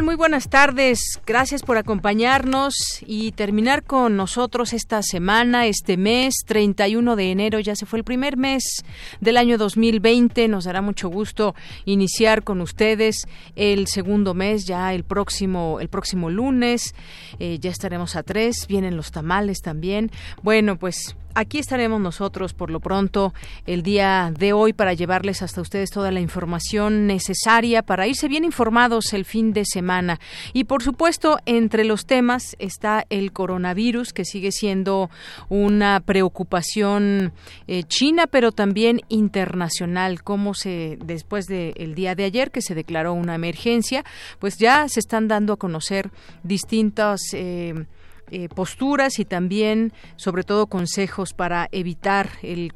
Muy buenas tardes. Gracias por acompañarnos y terminar con nosotros esta semana, este mes, 31 de enero. Ya se fue el primer mes del año 2020. Nos dará mucho gusto iniciar con ustedes el segundo mes, ya el próximo, el próximo lunes. Eh, ya estaremos a tres. Vienen los tamales también. Bueno, pues Aquí estaremos nosotros por lo pronto el día de hoy para llevarles hasta ustedes toda la información necesaria para irse bien informados el fin de semana. Y por supuesto, entre los temas está el coronavirus, que sigue siendo una preocupación eh, china, pero también internacional. Como se, después del día de ayer que se declaró una emergencia, pues ya se están dando a conocer distintas eh, eh, posturas y también, sobre todo, consejos para evitar el,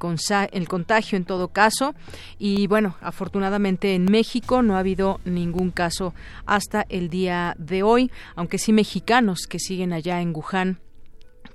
el contagio en todo caso. Y bueno, afortunadamente en México no ha habido ningún caso hasta el día de hoy, aunque sí mexicanos que siguen allá en Wuhan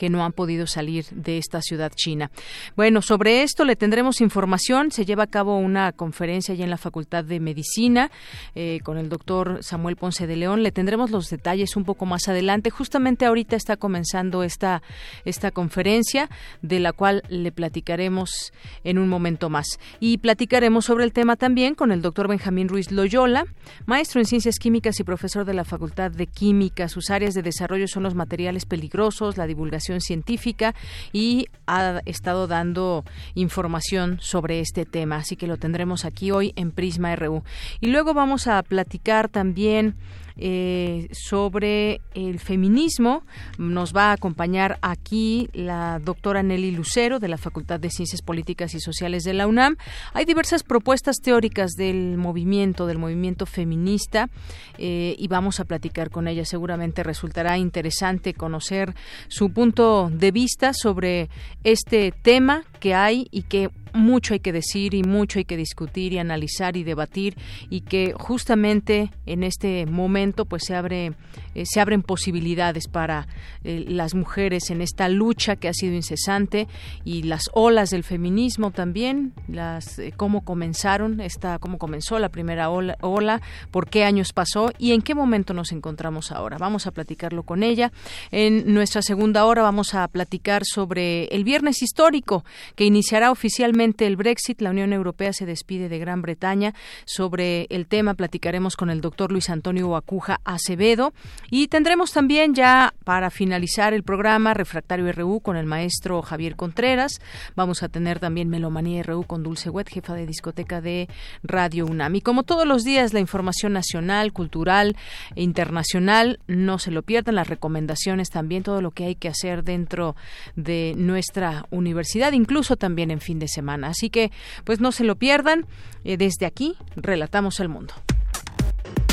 que no han podido salir de esta ciudad china. Bueno, sobre esto le tendremos información. Se lleva a cabo una conferencia allá en la Facultad de Medicina eh, con el doctor Samuel Ponce de León. Le tendremos los detalles un poco más adelante. Justamente ahorita está comenzando esta, esta conferencia, de la cual le platicaremos en un momento más. Y platicaremos sobre el tema también con el doctor Benjamín Ruiz Loyola, maestro en ciencias químicas y profesor de la Facultad de Química. Sus áreas de desarrollo son los materiales peligrosos, la divulgación científica y ha estado dando información sobre este tema. Así que lo tendremos aquí hoy en Prisma RU. Y luego vamos a platicar también eh, sobre el feminismo. Nos va a acompañar aquí la doctora Nelly Lucero de la Facultad de Ciencias Políticas y Sociales de la UNAM. Hay diversas propuestas teóricas del movimiento, del movimiento feminista, eh, y vamos a platicar con ella. Seguramente resultará interesante conocer su punto de vista sobre este tema que hay y que mucho hay que decir y mucho hay que discutir y analizar y debatir y que justamente en este momento pues se abre eh, se abren posibilidades para eh, las mujeres en esta lucha que ha sido incesante y las olas del feminismo también las eh, cómo comenzaron esta cómo comenzó la primera ola, ola por qué años pasó y en qué momento nos encontramos ahora. Vamos a platicarlo con ella. En nuestra segunda hora vamos a platicar sobre el viernes histórico que iniciará oficialmente el Brexit la Unión Europea se despide de Gran Bretaña sobre el tema platicaremos con el doctor Luis Antonio Acuja Acevedo y tendremos también ya para finalizar el programa Refractario RU con el maestro Javier Contreras. Vamos a tener también Melomanía RU con Dulce Wet, jefa de discoteca de Radio UNAM. Y como todos los días, la información nacional, cultural e internacional, no se lo pierdan, las recomendaciones también, todo lo que hay que hacer dentro de nuestra universidad, incluso también en fin de semana. Así que, pues no se lo pierdan. Eh, desde aquí, relatamos el mundo.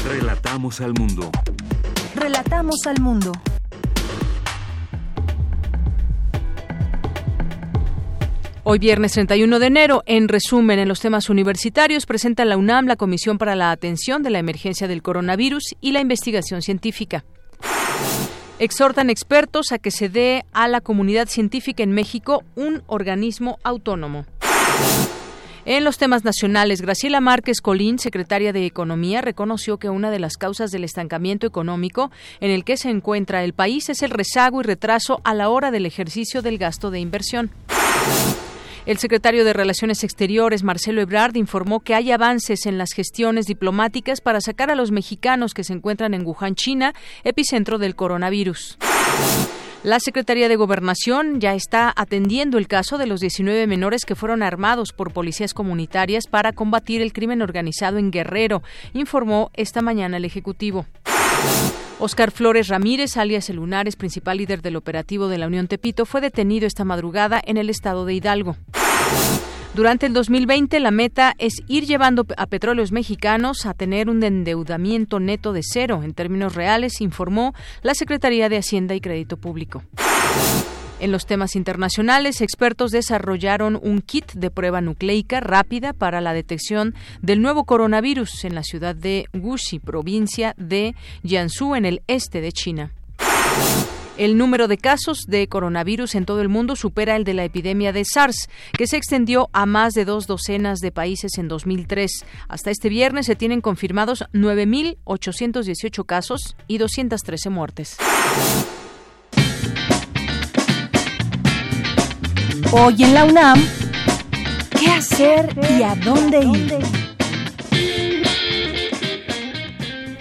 Relatamos al mundo. Relatamos al mundo. Hoy viernes 31 de enero, en resumen, en los temas universitarios, presenta la UNAM la Comisión para la Atención de la Emergencia del Coronavirus y la Investigación Científica. Exhortan expertos a que se dé a la comunidad científica en México un organismo autónomo. En los temas nacionales, Graciela Márquez Colín, secretaria de Economía, reconoció que una de las causas del estancamiento económico en el que se encuentra el país es el rezago y retraso a la hora del ejercicio del gasto de inversión. El secretario de Relaciones Exteriores, Marcelo Ebrard, informó que hay avances en las gestiones diplomáticas para sacar a los mexicanos que se encuentran en Wuhan, China, epicentro del coronavirus. La Secretaría de Gobernación ya está atendiendo el caso de los 19 menores que fueron armados por policías comunitarias para combatir el crimen organizado en Guerrero, informó esta mañana el Ejecutivo. Oscar Flores Ramírez, alias El Lunares, principal líder del operativo de la Unión Tepito, fue detenido esta madrugada en el estado de Hidalgo. Durante el 2020 la meta es ir llevando a petróleos mexicanos a tener un endeudamiento neto de cero en términos reales, informó la Secretaría de Hacienda y Crédito Público. En los temas internacionales, expertos desarrollaron un kit de prueba nucleica rápida para la detección del nuevo coronavirus en la ciudad de Guxi, provincia de Jiangsu, en el este de China. El número de casos de coronavirus en todo el mundo supera el de la epidemia de SARS, que se extendió a más de dos docenas de países en 2003. Hasta este viernes se tienen confirmados 9.818 casos y 213 muertes. Hoy en la UNAM, ¿qué hacer y a dónde ir?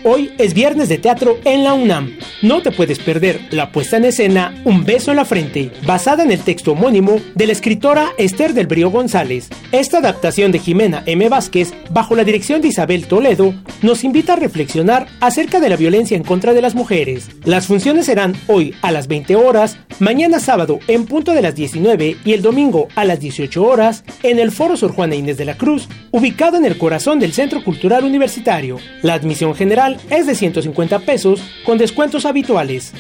Hoy es viernes de teatro en la UNAM. No te puedes perder la puesta en escena Un beso en la frente, basada en el texto homónimo de la escritora Esther del Brío González. Esta adaptación de Jimena M. Vázquez, bajo la dirección de Isabel Toledo, nos invita a reflexionar acerca de la violencia en contra de las mujeres. Las funciones serán hoy a las 20 horas, mañana sábado en punto de las 19 y el domingo a las 18 horas en el Foro Sor Juana Inés de la Cruz, ubicado en el corazón del Centro Cultural Universitario. La admisión general es de 150 pesos con descuentos habituales.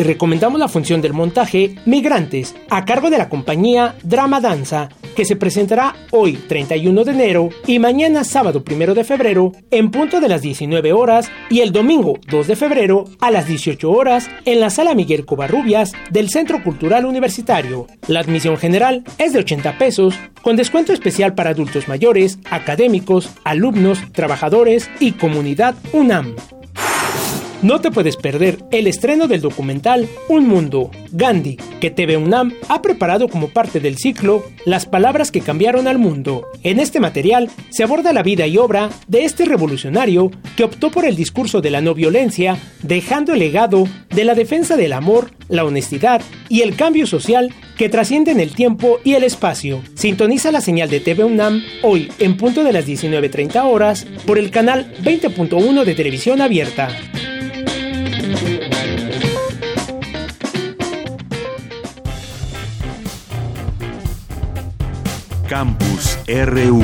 Te recomendamos la función del montaje Migrantes, a cargo de la compañía Drama Danza, que se presentará hoy 31 de enero y mañana sábado 1 de febrero en punto de las 19 horas y el domingo 2 de febrero a las 18 horas en la sala Miguel Covarrubias del Centro Cultural Universitario. La admisión general es de 80 pesos, con descuento especial para adultos mayores, académicos, alumnos, trabajadores y comunidad UNAM. No te puedes perder el estreno del documental Un Mundo, Gandhi, que TV UNAM ha preparado como parte del ciclo Las palabras que cambiaron al mundo. En este material se aborda la vida y obra de este revolucionario que optó por el discurso de la no violencia, dejando el legado de la defensa del amor, la honestidad y el cambio social que trascienden el tiempo y el espacio. Sintoniza la señal de TV UNAM hoy en punto de las 19.30 horas por el canal 20.1 de televisión abierta. Campus RU.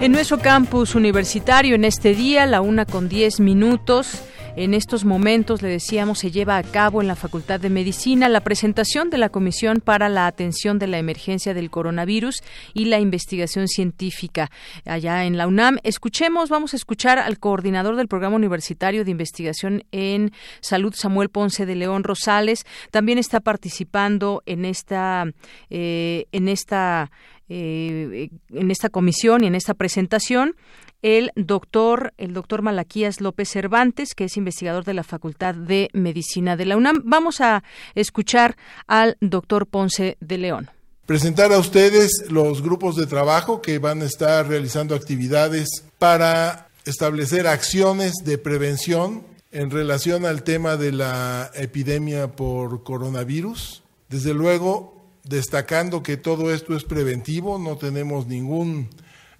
En nuestro campus universitario, en este día, la una con diez minutos, en estos momentos, le decíamos, se lleva a cabo en la Facultad de Medicina la presentación de la Comisión para la Atención de la Emergencia del Coronavirus y la Investigación Científica allá en la UNAM. Escuchemos, vamos a escuchar al coordinador del Programa Universitario de Investigación en Salud, Samuel Ponce de León Rosales. También está participando en esta, eh, en esta eh, en esta comisión y en esta presentación el doctor, el doctor Malaquías López Cervantes, que es investigador de la Facultad de Medicina de la UNAM. Vamos a escuchar al doctor Ponce de León. Presentar a ustedes los grupos de trabajo que van a estar realizando actividades para establecer acciones de prevención en relación al tema de la epidemia por coronavirus. Desde luego, destacando que todo esto es preventivo, no tenemos ningún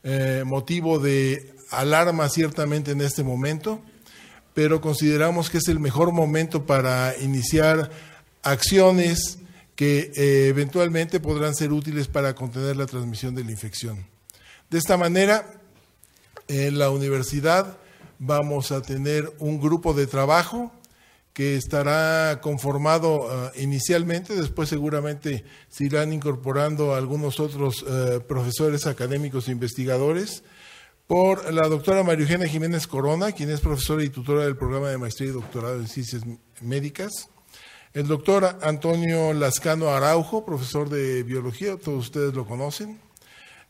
eh, motivo de alarma ciertamente en este momento, pero consideramos que es el mejor momento para iniciar acciones que eh, eventualmente podrán ser útiles para contener la transmisión de la infección. De esta manera, en la universidad vamos a tener un grupo de trabajo que estará conformado eh, inicialmente, después seguramente se irán incorporando algunos otros eh, profesores académicos e investigadores, por la doctora María Eugenia Jiménez Corona, quien es profesora y tutora del programa de maestría y doctorado en ciencias médicas, el doctor Antonio Lascano Araujo, profesor de biología, todos ustedes lo conocen,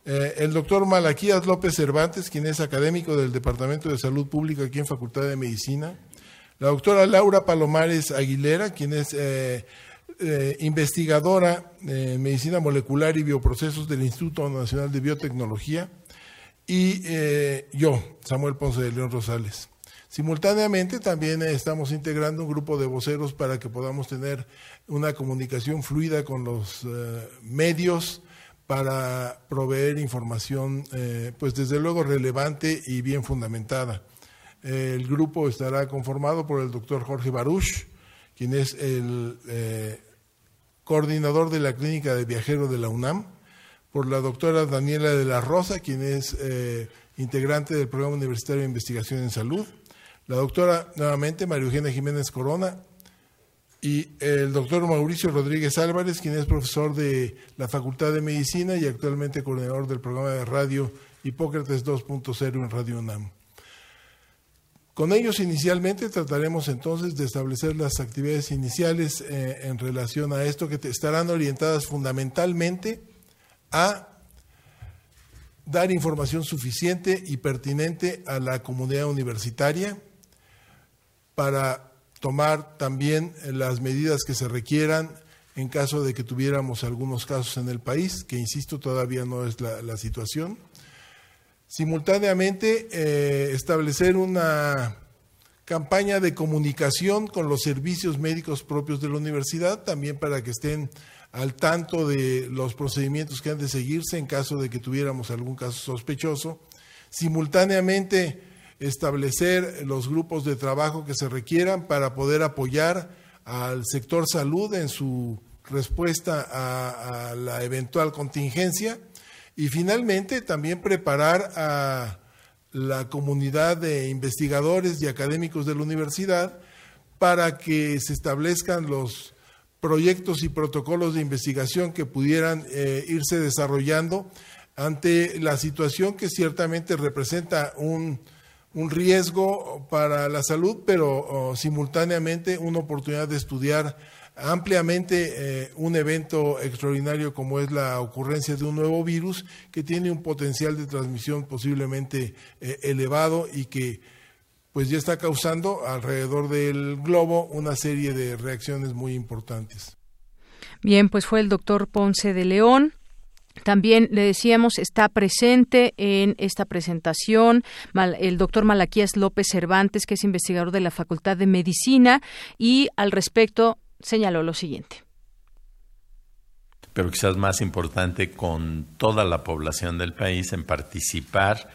eh, el doctor Malaquías López Cervantes, quien es académico del Departamento de Salud Pública aquí en Facultad de Medicina, la doctora Laura Palomares Aguilera, quien es eh, eh, investigadora en medicina molecular y bioprocesos del Instituto Nacional de Biotecnología, y eh, yo, Samuel Ponce de León Rosales. Simultáneamente también estamos integrando un grupo de voceros para que podamos tener una comunicación fluida con los medios para proveer información, pues desde luego relevante y bien fundamentada. El grupo estará conformado por el doctor Jorge Baruch, quien es el eh, coordinador de la clínica de viajeros de la UNAM, por la doctora Daniela de la Rosa, quien es integrante del Programa Universitario de Investigación en Salud, la doctora nuevamente María Eugenia Jiménez Corona y el doctor Mauricio Rodríguez Álvarez, quien es profesor de la Facultad de Medicina y actualmente coordinador del programa de radio Hipócrates 2.0 en Radio UNAM. Con ellos inicialmente trataremos entonces de establecer las actividades iniciales eh, en relación a esto que estarán orientadas fundamentalmente a dar información suficiente y pertinente a la comunidad universitaria, para tomar también las medidas que se requieran en caso de que tuviéramos algunos casos en el país, que insisto, todavía no es la, situación. Simultáneamente, eh, establecer una campaña de comunicación con los servicios médicos propios de la universidad, también para que estén al tanto de los procedimientos que han de seguirse en caso de que tuviéramos algún caso sospechoso. Simultáneamente, establecer los grupos de trabajo que se requieran para poder apoyar al sector salud en su respuesta a, la eventual contingencia y finalmente también preparar a la comunidad de investigadores y académicos de la universidad para que se establezcan los proyectos y protocolos de investigación que pudieran eh, irse desarrollando ante la situación que ciertamente representa un, un riesgo para la salud, pero oh, simultáneamente una oportunidad de estudiar ampliamente eh, un evento extraordinario como es la ocurrencia de un nuevo virus que tiene un potencial de transmisión posiblemente eh, elevado y que pues ya está causando alrededor del globo una serie de reacciones muy importantes. Bien, pues fue el doctor Ponce de León, también le decíamos, está presente en esta presentación el doctor Malaquías López Cervantes, que es investigador de la Facultad de Medicina, y al respecto señaló lo siguiente. Pero quizás más importante, con toda la población del país en participar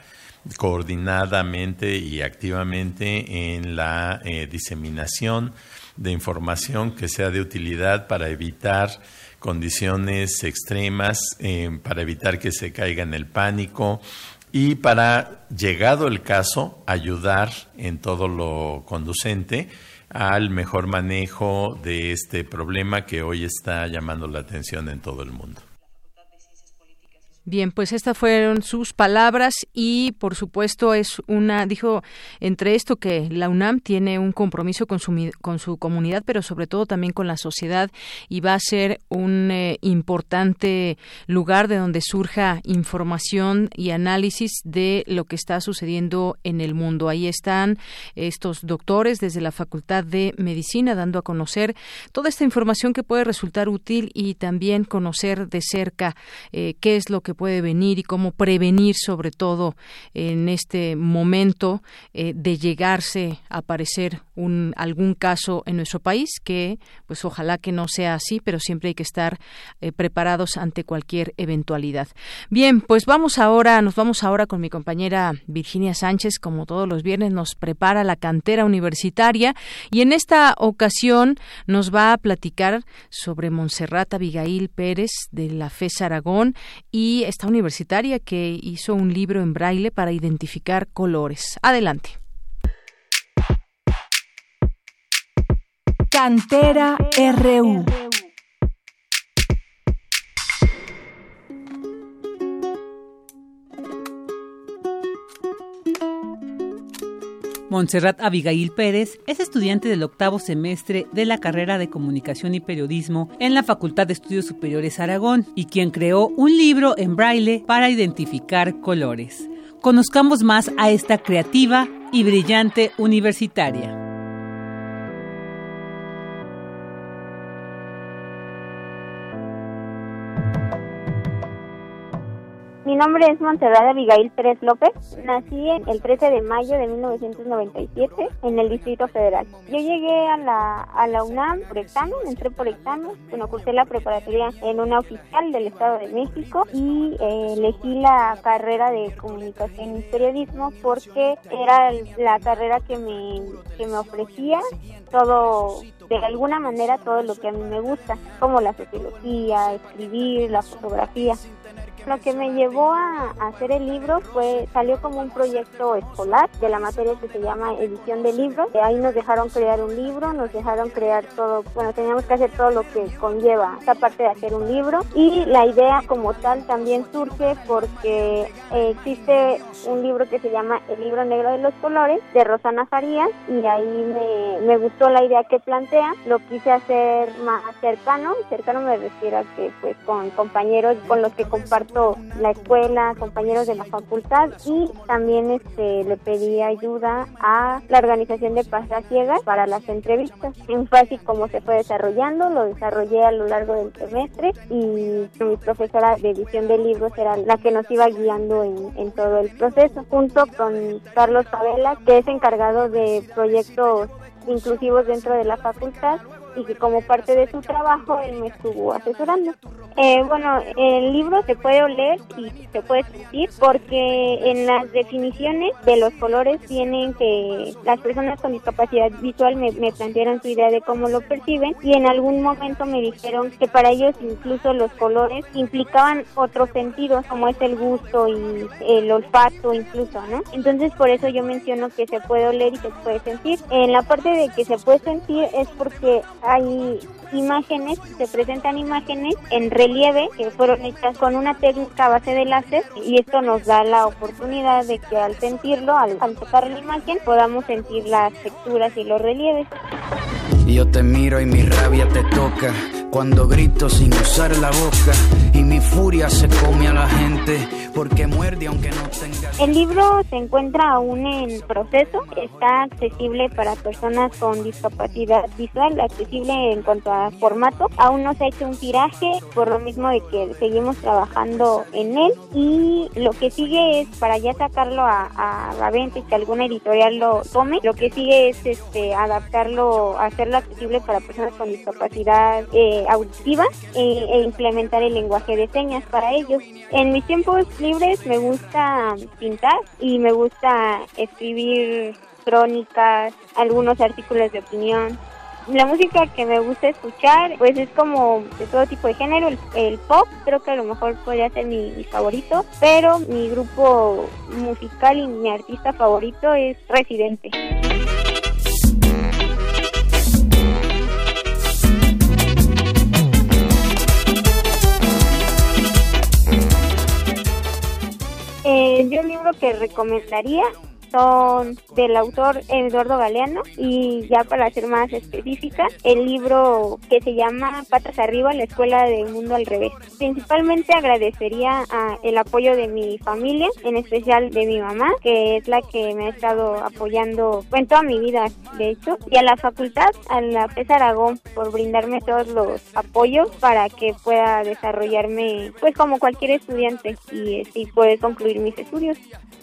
coordinadamente y activamente en la eh, diseminación de información que sea de utilidad para evitar condiciones extremas eh, para evitar que se caiga en el pánico y para, llegado el caso, ayudar en todo lo conducente al mejor manejo de este problema que hoy está llamando la atención en todo el mundo. Bien, pues estas fueron sus palabras y por supuesto es una, dijo entre esto que la UNAM tiene un compromiso con su, con su comunidad, pero sobre todo también con la sociedad y va a ser un eh, importante lugar de donde surja información y análisis de lo que está sucediendo en el mundo. Ahí están estos doctores desde la Facultad de Medicina dando a conocer toda esta información que puede resultar útil y también conocer de cerca eh, qué es lo que puede venir y cómo prevenir sobre todo en este momento eh, de llegarse a aparecer un, algún caso en nuestro país que pues ojalá que no sea así pero siempre hay que estar eh, preparados ante cualquier eventualidad. Bien pues vamos ahora nos vamos ahora con mi compañera Virginia Sánchez. Como todos los viernes nos prepara la cantera universitaria y en esta ocasión nos va a platicar sobre Montserrat Abigail Pérez de la FES Aragón y esta universitaria que hizo un libro en braille para identificar colores. Adelante. Cantera RU. Montserrat Abigail Pérez es estudiante del octavo semestre de la carrera de Comunicación y Periodismo en la Facultad de Estudios Superiores Aragón y quien creó un libro en braille para identificar colores. Conozcamos más a esta creativa y brillante universitaria. Mi nombre es Montserrat Abigail Pérez López. Nací el 13 de mayo de 1997 en el Distrito Federal. Yo llegué a la, a la UNAM por examen, entré por examen, bueno, cursé la preparatoria en una oficial del Estado de México y eh, elegí la carrera de comunicación y periodismo porque era la carrera que me, que me ofrecía todo, de alguna manera, todo lo que a mí me gusta, como la sociología, escribir, la fotografía. Lo que me llevó a, hacer el libro fue, salió como un proyecto escolar de la materia que se llama edición de libros. Ahí nos dejaron crear un libro, nos dejaron crear todo, bueno, teníamos que hacer todo lo que conlleva esta parte de hacer un libro. Y la idea como tal también surge porque eh, existe un libro que se llama El libro negro de los colores de Rosana Farías y ahí me, me gustó la idea que plantea. Lo quise hacer más cercano, cercano me refiero a que pues con compañeros con los que comparto la escuela, compañeros de la facultad y también este, le pedí ayuda a la organización de Pasas Ciegas para las entrevistas. En fácil cómo se fue desarrollando, lo desarrollé a lo largo del semestre y mi profesora de edición de libros era la que nos iba guiando en, en todo el proceso, junto con Carlos Favela, que es encargado de proyectos inclusivos dentro de la facultad y que como parte de su trabajo él me estuvo asesorando. Eh, bueno, el libro se puede oler y se puede sentir porque en las definiciones de los colores tienen que las personas con discapacidad visual me, me plantearon su idea de cómo lo perciben y en algún momento me dijeron que para ellos incluso los colores implicaban otros sentidos como es el gusto y el olfato incluso, ¿no? Entonces por eso yo menciono que se puede oler y se puede sentir. En la parte de que se puede sentir es porque hay imágenes, se presentan imágenes en relieve que fueron hechas con una técnica a base de láser y esto nos da la oportunidad de que al sentirlo, al, al tocar la imagen, podamos sentir las texturas y los relieves. Yo te miro y mi rabia te toca cuando grito sin usar la boca y mi furia se come a la gente porque muerde aunque no tenga. El libro se encuentra aún en proceso, está accesible para personas con discapacidad visual, accesible en cuanto a formato. Aún no se ha hecho un tiraje por lo mismo de que seguimos trabajando en él y lo que sigue es para ya sacarlo a, a la venta y que alguna editorial lo tome, lo que sigue es este adaptarlo, hacerlo accesible para personas con discapacidad eh, auditiva e, e implementar el lenguaje de señas para ellos. En mis tiempos libres me gusta pintar y me gusta escribir crónicas, algunos artículos de opinión. La música que me gusta escuchar, pues es como de todo tipo de género. El, el pop creo que a lo mejor podría ser mi, favorito, pero mi grupo musical y mi artista favorito es Residente. Eh, yo el libro que recomendaría son del autor Eduardo Galeano y ya para ser más específica, el libro que se llama Patas Arriba, la escuela del mundo al revés. Principalmente agradecería a el apoyo de mi familia, en especial de mi mamá, que es la que me ha estado apoyando en toda mi vida, de hecho, y a la facultad, a la FES Aragón, por brindarme todos los apoyos para que pueda desarrollarme pues como cualquier estudiante y, y poder concluir mis estudios.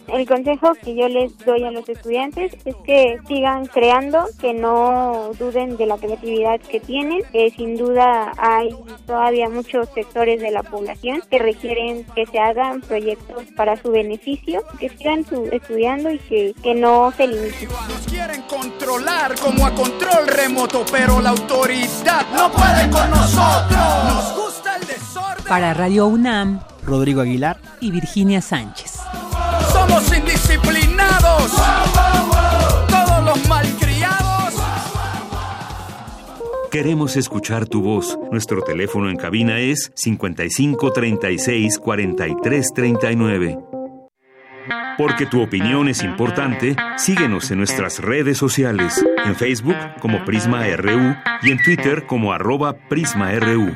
El consejo que yo les doy a los estudiantes es que sigan creando, que no duden de la creatividad que tienen, que sin duda hay todavía muchos sectores de la población que requieren que se hagan proyectos para su beneficio, que sigan su, estudiando y que, que no se limiten. Nos quieren controlar como a control remoto, pero la autoridad no puede con nosotros. Nos gusta el desorden. Para Radio UNAM, Rodrigo Aguilar y Virginia Sánchez. Indisciplinados. Todos los malcriados. Queremos escuchar tu voz. Nuestro teléfono en cabina es 55 36 43 39. Porque tu opinión es importante, síguenos en nuestras redes sociales, en Facebook como Prisma RU y en Twitter como arroba PrismaRU.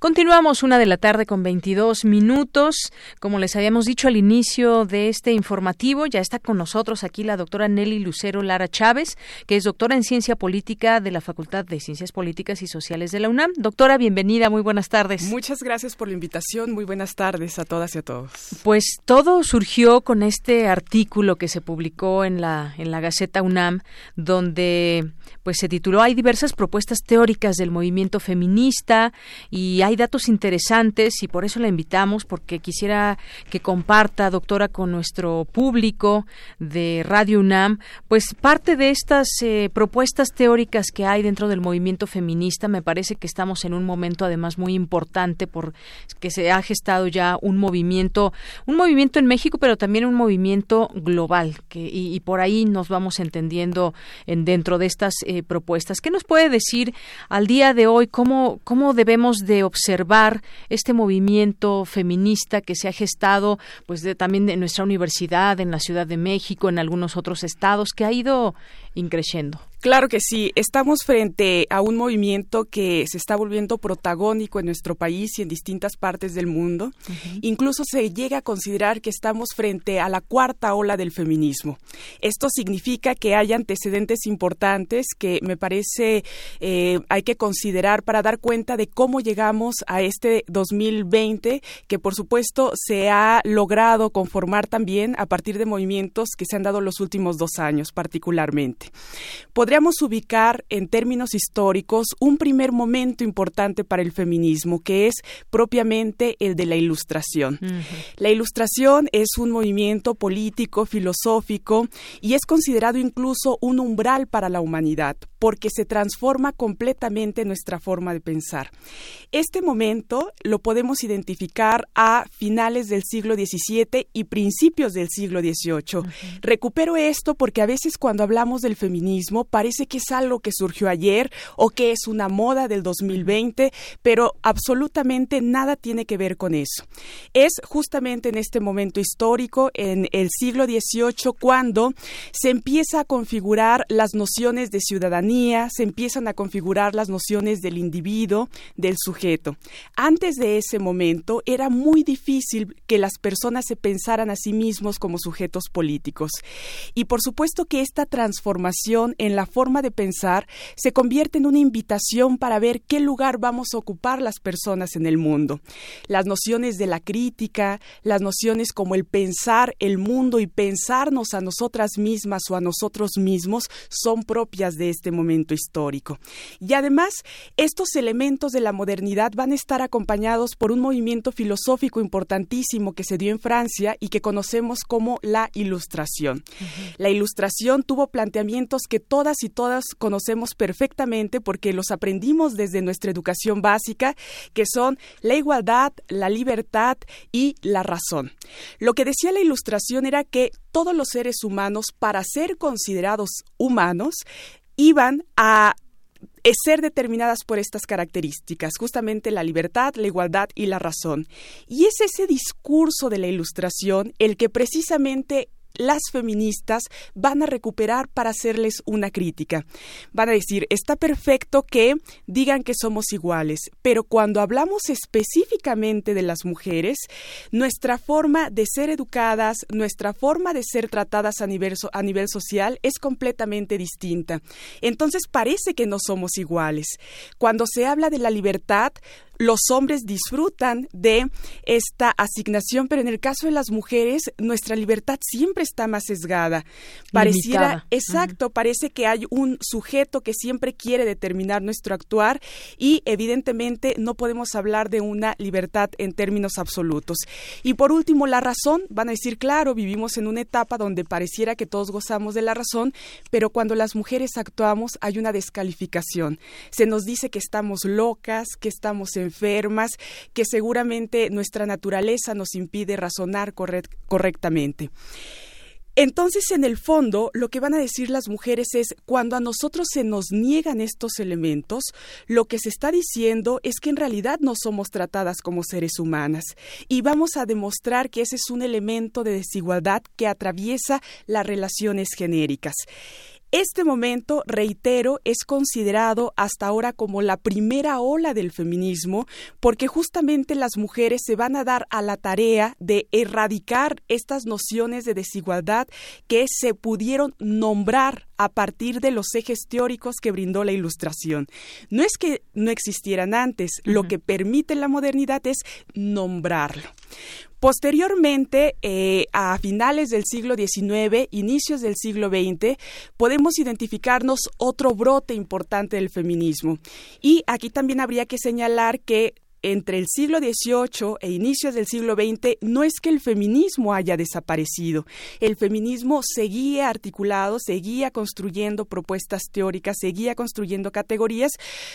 Continuamos una de la tarde con 22 minutos. Como les habíamos dicho al inicio de este informativo, ya está con nosotros aquí la doctora Nelly Lucero Lara Chávez, que es doctora en Ciencia Política de la Facultad de Ciencias Políticas y Sociales de la UNAM. Doctora, bienvenida, muy buenas tardes. Muchas gracias por la invitación, muy buenas tardes a todas y a todos. Pues todo surgió con este artículo que se publicó en la, en la Gaceta UNAM, donde pues se tituló Hay diversas propuestas teóricas del movimiento feminista y hay hay datos interesantes y por eso la invitamos, porque quisiera que comparta, doctora, con nuestro público de Radio UNAM, pues parte de estas eh, propuestas teóricas que hay dentro del movimiento feminista. Me parece que estamos en un momento además muy importante porque se ha gestado ya un movimiento, un movimiento en México, pero también un movimiento global, que, y, por ahí nos vamos entendiendo en dentro de estas eh, propuestas. ¿Qué nos puede decir al día de hoy cómo, cómo debemos de observar observar este movimiento feminista que se ha gestado pues de, también en nuestra universidad, en la Ciudad de México, en algunos otros estados, que ha ido increciendo. Claro que sí, estamos frente a un movimiento que se está volviendo protagónico en nuestro país y en distintas partes del mundo. Incluso se llega a considerar que estamos frente a la cuarta ola del feminismo. Esto significa que hay antecedentes importantes que me parece eh, hay que considerar para dar cuenta de cómo llegamos a este 2020, que por supuesto se ha logrado conformar también a partir de movimientos que se han dado los últimos dos años particularmente podríamos ubicar en términos históricos un primer momento importante para el feminismo, que es propiamente el de la ilustración. La ilustración es un movimiento político, filosófico, y es considerado incluso un umbral para la humanidad, porque se transforma completamente nuestra forma de pensar. Este momento lo podemos identificar a finales del siglo XVII y principios del siglo XVIII. Recupero esto porque a veces cuando hablamos del feminismo parece que es algo que surgió ayer o que es una moda del 2020, pero absolutamente nada tiene que ver con eso. Es justamente en este momento histórico, en el siglo XVIII, cuando se empieza a configurar las nociones de ciudadanía, se empiezan a configurar las nociones del individuo, del sujeto. Antes de ese momento era muy difícil que las personas se pensaran a sí mismos como sujetos políticos. Y por supuesto que esta transformación en la forma de pensar se convierte en una invitación para ver qué lugar vamos a ocupar las personas en el mundo. Las nociones de la crítica, las nociones como el pensar el mundo y pensarnos a nosotras mismas o a nosotros mismos son propias de este momento histórico. Y además, estos elementos de la modernidad van a estar acompañados por un movimiento filosófico importantísimo que se dio en Francia y que conocemos como la Ilustración. La Ilustración tuvo planteamientos que todas y todas conocemos perfectamente porque los aprendimos desde nuestra educación básica, que son la igualdad, la libertad y la razón. Lo que decía la ilustración era que todos los seres humanos, para ser considerados humanos, iban a ser determinadas por estas características, justamente la libertad, la igualdad y la razón. Y es ese discurso de la ilustración el que precisamente las feministas van a recuperar para hacerles una crítica. Van a decir, está perfecto que digan que somos iguales, pero cuando hablamos específicamente de las mujeres, nuestra forma de ser educadas, nuestra forma de ser tratadas a nivel, a nivel social es completamente distinta. Entonces parece que no somos iguales. Cuando se habla de la libertad, los hombres disfrutan de esta asignación, pero en el caso de las mujeres, nuestra libertad siempre está más sesgada. Pareciera, exacto, parece que hay un sujeto que siempre quiere determinar nuestro actuar y evidentemente no podemos hablar de una libertad en términos absolutos. Y por último, la razón, van a decir, claro, vivimos en una etapa donde pareciera que todos gozamos de la razón, pero cuando las mujeres actuamos hay una descalificación. Se nos dice que estamos locas, que estamos en enfermas, que seguramente nuestra naturaleza nos impide razonar correctamente. Entonces, en el fondo, lo que van a decir las mujeres es, cuando a nosotros se nos niegan estos elementos, lo que se está diciendo es que en realidad no somos tratadas como seres humanas. Y vamos a demostrar que ese es un elemento de desigualdad que atraviesa las relaciones genéricas. Este momento, reitero, es considerado hasta ahora como la primera ola del feminismo, porque justamente las mujeres se van a dar a la tarea de erradicar estas nociones de desigualdad que se pudieron nombrar a partir de los ejes teóricos que brindó la Ilustración. No es que no existieran antes, lo que permite la modernidad es nombrarlo. Posteriormente, eh, a finales del siglo XIX, inicios del siglo XX, podemos identificarnos otro brote importante del feminismo. Y aquí también habría que señalar que entre el siglo XVIII e inicios del siglo XX no es que el feminismo haya desaparecido. El feminismo seguía articulado, seguía construyendo propuestas teóricas, seguía construyendo categorías.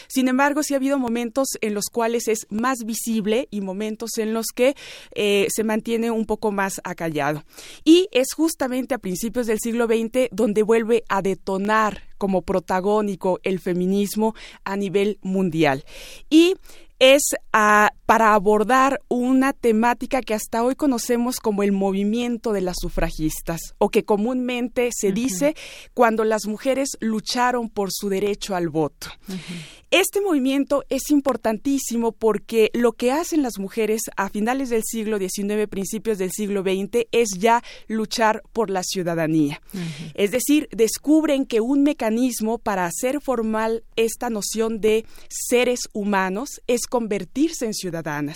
Sin embargo, sí ha habido momentos en los cuales es más visible y momentos en los que eh, se mantiene un poco más acallado. Y es justamente a principios del siglo XX donde vuelve a detonar como protagónico el feminismo a nivel mundial. Y es ah, para abordar una temática que hasta hoy conocemos como el movimiento de las sufragistas o que comúnmente se dice cuando las mujeres lucharon por su derecho al voto. Este movimiento es importantísimo porque lo que hacen las mujeres a finales del siglo XIX, principios del siglo XX, es ya luchar por la ciudadanía. Es decir, descubren que un mecanismo para hacer formal esta noción de seres humanos es convertirse en ciudadanas.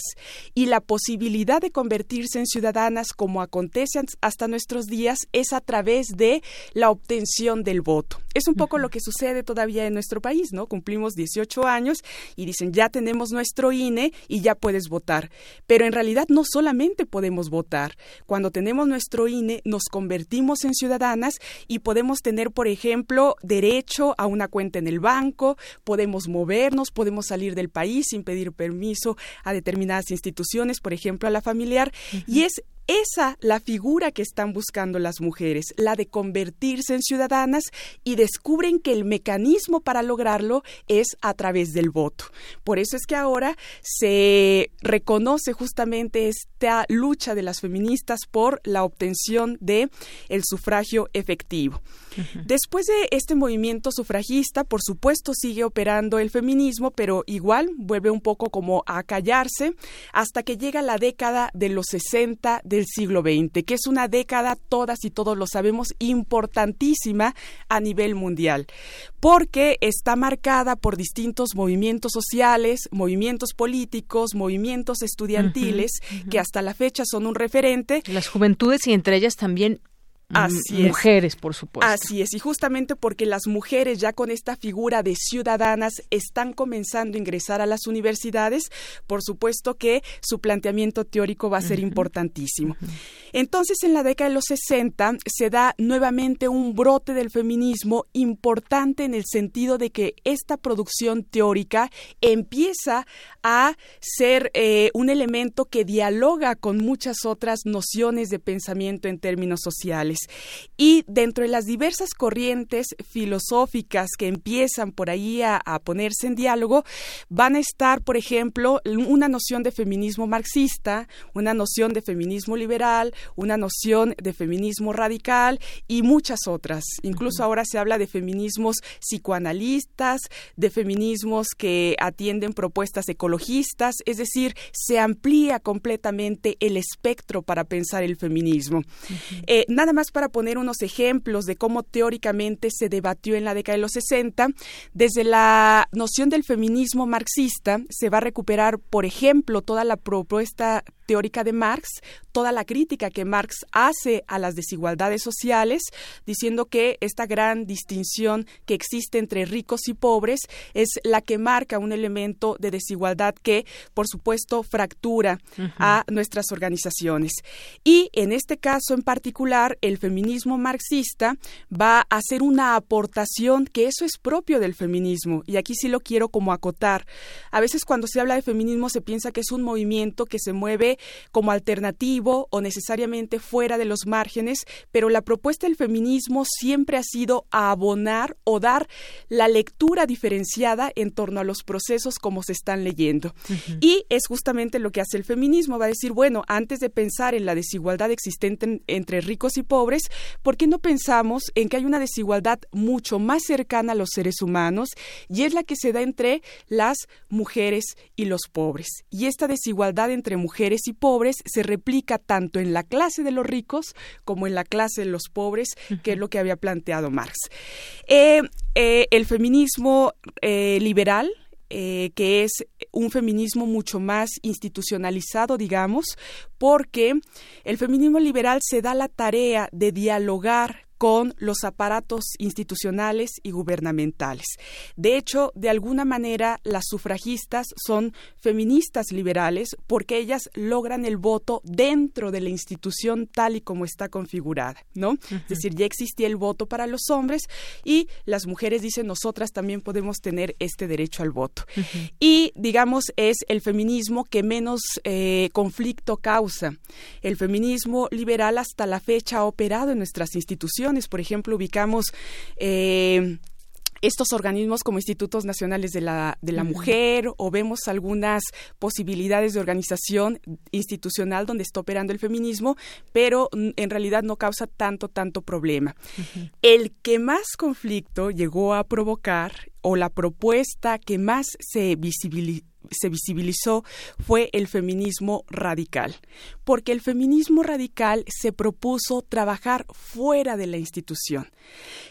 Y la posibilidad de convertirse en ciudadanas, como acontece hasta nuestros días, es a través de la obtención del voto. Es un poco lo que sucede todavía en nuestro país, ¿no? Cumplimos 18 años y dicen, ya tenemos nuestro INE y ya puedes votar. Pero en realidad no solamente podemos votar. Cuando tenemos nuestro INE, nos convertimos en ciudadanas y podemos tener, por ejemplo, derecho a una cuenta en el banco, podemos movernos, podemos salir del país sin pedir permiso a determinadas instituciones, por ejemplo a la familiar, y es esa la figura que están buscando las mujeres, la de convertirse en ciudadanas y descubren que el mecanismo para lograrlo es a través del voto. Por eso es que ahora se reconoce justamente esta lucha de las feministas por la obtención de el sufragio efectivo. Después de este movimiento sufragista, por supuesto sigue operando el feminismo, pero igual vuelve un poco como a callarse hasta que llega la década de los 60 de siglo XX, que es una década, todas y todos lo sabemos, importantísima a nivel mundial, porque está marcada por distintos movimientos sociales, movimientos políticos, movimientos estudiantiles, que hasta la fecha son un referente. Las juventudes y entre ellas también Así mujeres, por supuesto. Así es, y justamente porque las mujeres ya con esta figura de ciudadanas están comenzando a ingresar a las universidades, por supuesto que su planteamiento teórico va a ser importantísimo. Entonces, en la década de los 60 se da nuevamente un brote del feminismo importante en el sentido de que esta producción teórica empieza a ser eh, un elemento que dialoga con muchas otras nociones de pensamiento en términos sociales. Y dentro de las diversas corrientes filosóficas que empiezan por ahí a, ponerse en diálogo, van a estar, por ejemplo, una noción de feminismo marxista, una noción de feminismo liberal, una noción de feminismo radical y muchas otras. Incluso ahora se habla de feminismos psicoanalistas, de feminismos que atienden propuestas ecologistas, es decir, se amplía completamente el espectro para pensar el feminismo. Eh, nada más para poner unos ejemplos de cómo teóricamente se debatió en la década de los 60, desde la noción del feminismo marxista se va a recuperar, por ejemplo, toda la propuesta teórica de Marx, toda la crítica que Marx hace a las desigualdades sociales, diciendo que esta gran distinción que existe entre ricos y pobres es la que marca un elemento de desigualdad que, por supuesto, fractura a nuestras organizaciones. Y en este caso en particular, el feminismo marxista va a hacer una aportación que eso es propio del feminismo, y aquí sí lo quiero como acotar. A veces cuando se habla de feminismo se piensa que es un movimiento que se mueve como alternativo o necesariamente fuera de los márgenes, pero la propuesta del feminismo siempre ha sido abonar o dar la lectura diferenciada en torno a los procesos como se están leyendo. Y es justamente lo que hace el feminismo, va a decir, bueno, antes de pensar en la desigualdad existente entre ricos y pobres, ¿por qué no pensamos en que hay una desigualdad mucho más cercana a los seres humanos y es la que se da entre las mujeres y los pobres? Y esta desigualdad entre mujeres y pobres se replica tanto en la clase de los ricos como en la clase de los pobres, que es lo que había planteado Marx. Eh, eh, el feminismo eh, liberal, que es un feminismo mucho más institucionalizado, digamos, porque el feminismo liberal se da la tarea de dialogar con los aparatos institucionales y gubernamentales. De hecho, de alguna manera, las sufragistas son feministas liberales porque ellas logran el voto dentro de la institución tal y como está configurada, ¿no? Es decir, ya existía el voto para los hombres y las mujeres dicen nosotras también podemos tener este derecho al voto. Y, digamos, es el feminismo que menos eh, conflicto causa. El feminismo liberal hasta la fecha ha operado en nuestras instituciones por ejemplo, ubicamos eh, estos organismos como institutos nacionales de la, de la mujer o vemos algunas posibilidades de organización institucional donde está operando el feminismo, pero en realidad no causa tanto, tanto problema. El que más conflicto llegó a provocar o la propuesta que más se visibilizó se visibilizó fue el feminismo radical, porque el feminismo radical se propuso trabajar fuera de la institución.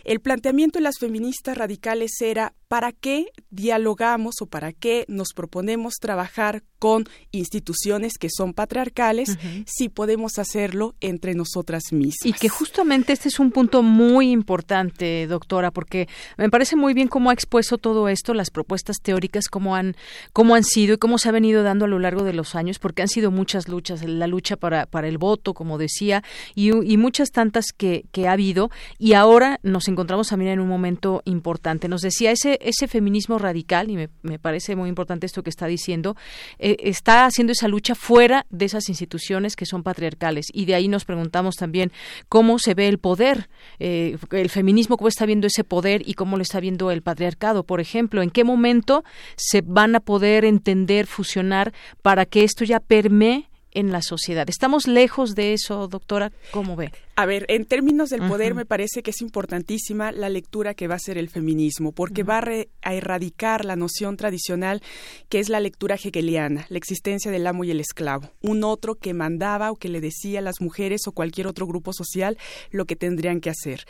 El planteamiento de las feministas radicales era ¿para qué dialogamos o para qué nos proponemos trabajar con instituciones que son patriarcales si podemos hacerlo entre nosotras mismas? Y que justamente este es un punto muy importante, doctora, porque me parece muy bien cómo ha expuesto todo esto, las propuestas teóricas, cómo han, cómo han sido y cómo se ha venido dando a lo largo de los años, porque han sido muchas luchas, la lucha para, para el voto, como decía, y, y muchas tantas que, que ha habido, y ahora nos encontramos también en un momento importante. Nos decía ese ese, feminismo radical, y me, parece muy importante esto que está diciendo, eh, está haciendo esa lucha fuera de esas instituciones que son patriarcales. Y de ahí nos preguntamos también cómo se ve el poder, eh, el feminismo, cómo está viendo ese poder y cómo lo está viendo el patriarcado, por ejemplo, en qué momento se van a poder entender, fusionar para que esto ya permee en la sociedad. ¿Estamos lejos de eso, doctora? ¿Cómo ve? A ver, en términos del poder me parece que es importantísima la lectura que va a hacer el feminismo, porque va a, erradicar la noción tradicional que es la lectura hegeliana, la existencia del amo y el esclavo, un otro que mandaba o que le decía a las mujeres o cualquier otro grupo social lo que tendrían que hacer.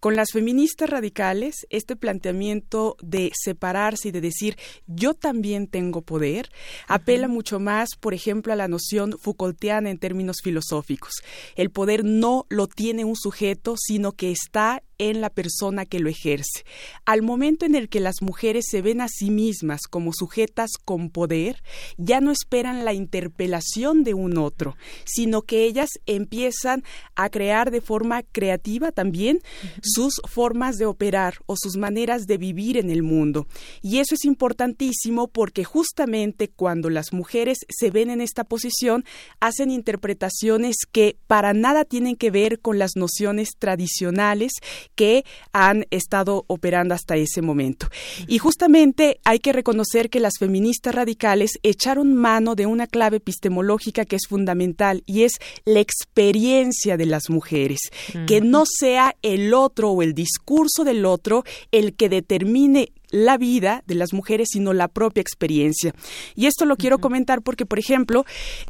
Con las feministas radicales, este planteamiento de separarse y de decir yo también tengo poder, apela mucho más, por ejemplo, a la noción Foucaultiana en términos filosóficos. El poder no lo tiene un sujeto, sino que está en la persona que lo ejerce. Al momento en el que las mujeres se ven a sí mismas como sujetas con poder, ya no esperan la interpelación de un otro, sino que ellas empiezan a crear de forma creativa también sus formas de operar o sus maneras de vivir en el mundo. Y eso es importantísimo porque justamente cuando las mujeres se ven en esta posición, hacen interpretaciones que para nada tienen que ver con las nociones tradicionales que han estado operando hasta ese momento. Y justamente hay que reconocer que las feministas radicales echaron mano de una clave epistemológica que es fundamental y es la experiencia de las mujeres, que no sea el otro o el discurso del otro el que determine la vida de las mujeres, sino la propia experiencia. Y esto lo quiero comentar porque, por ejemplo,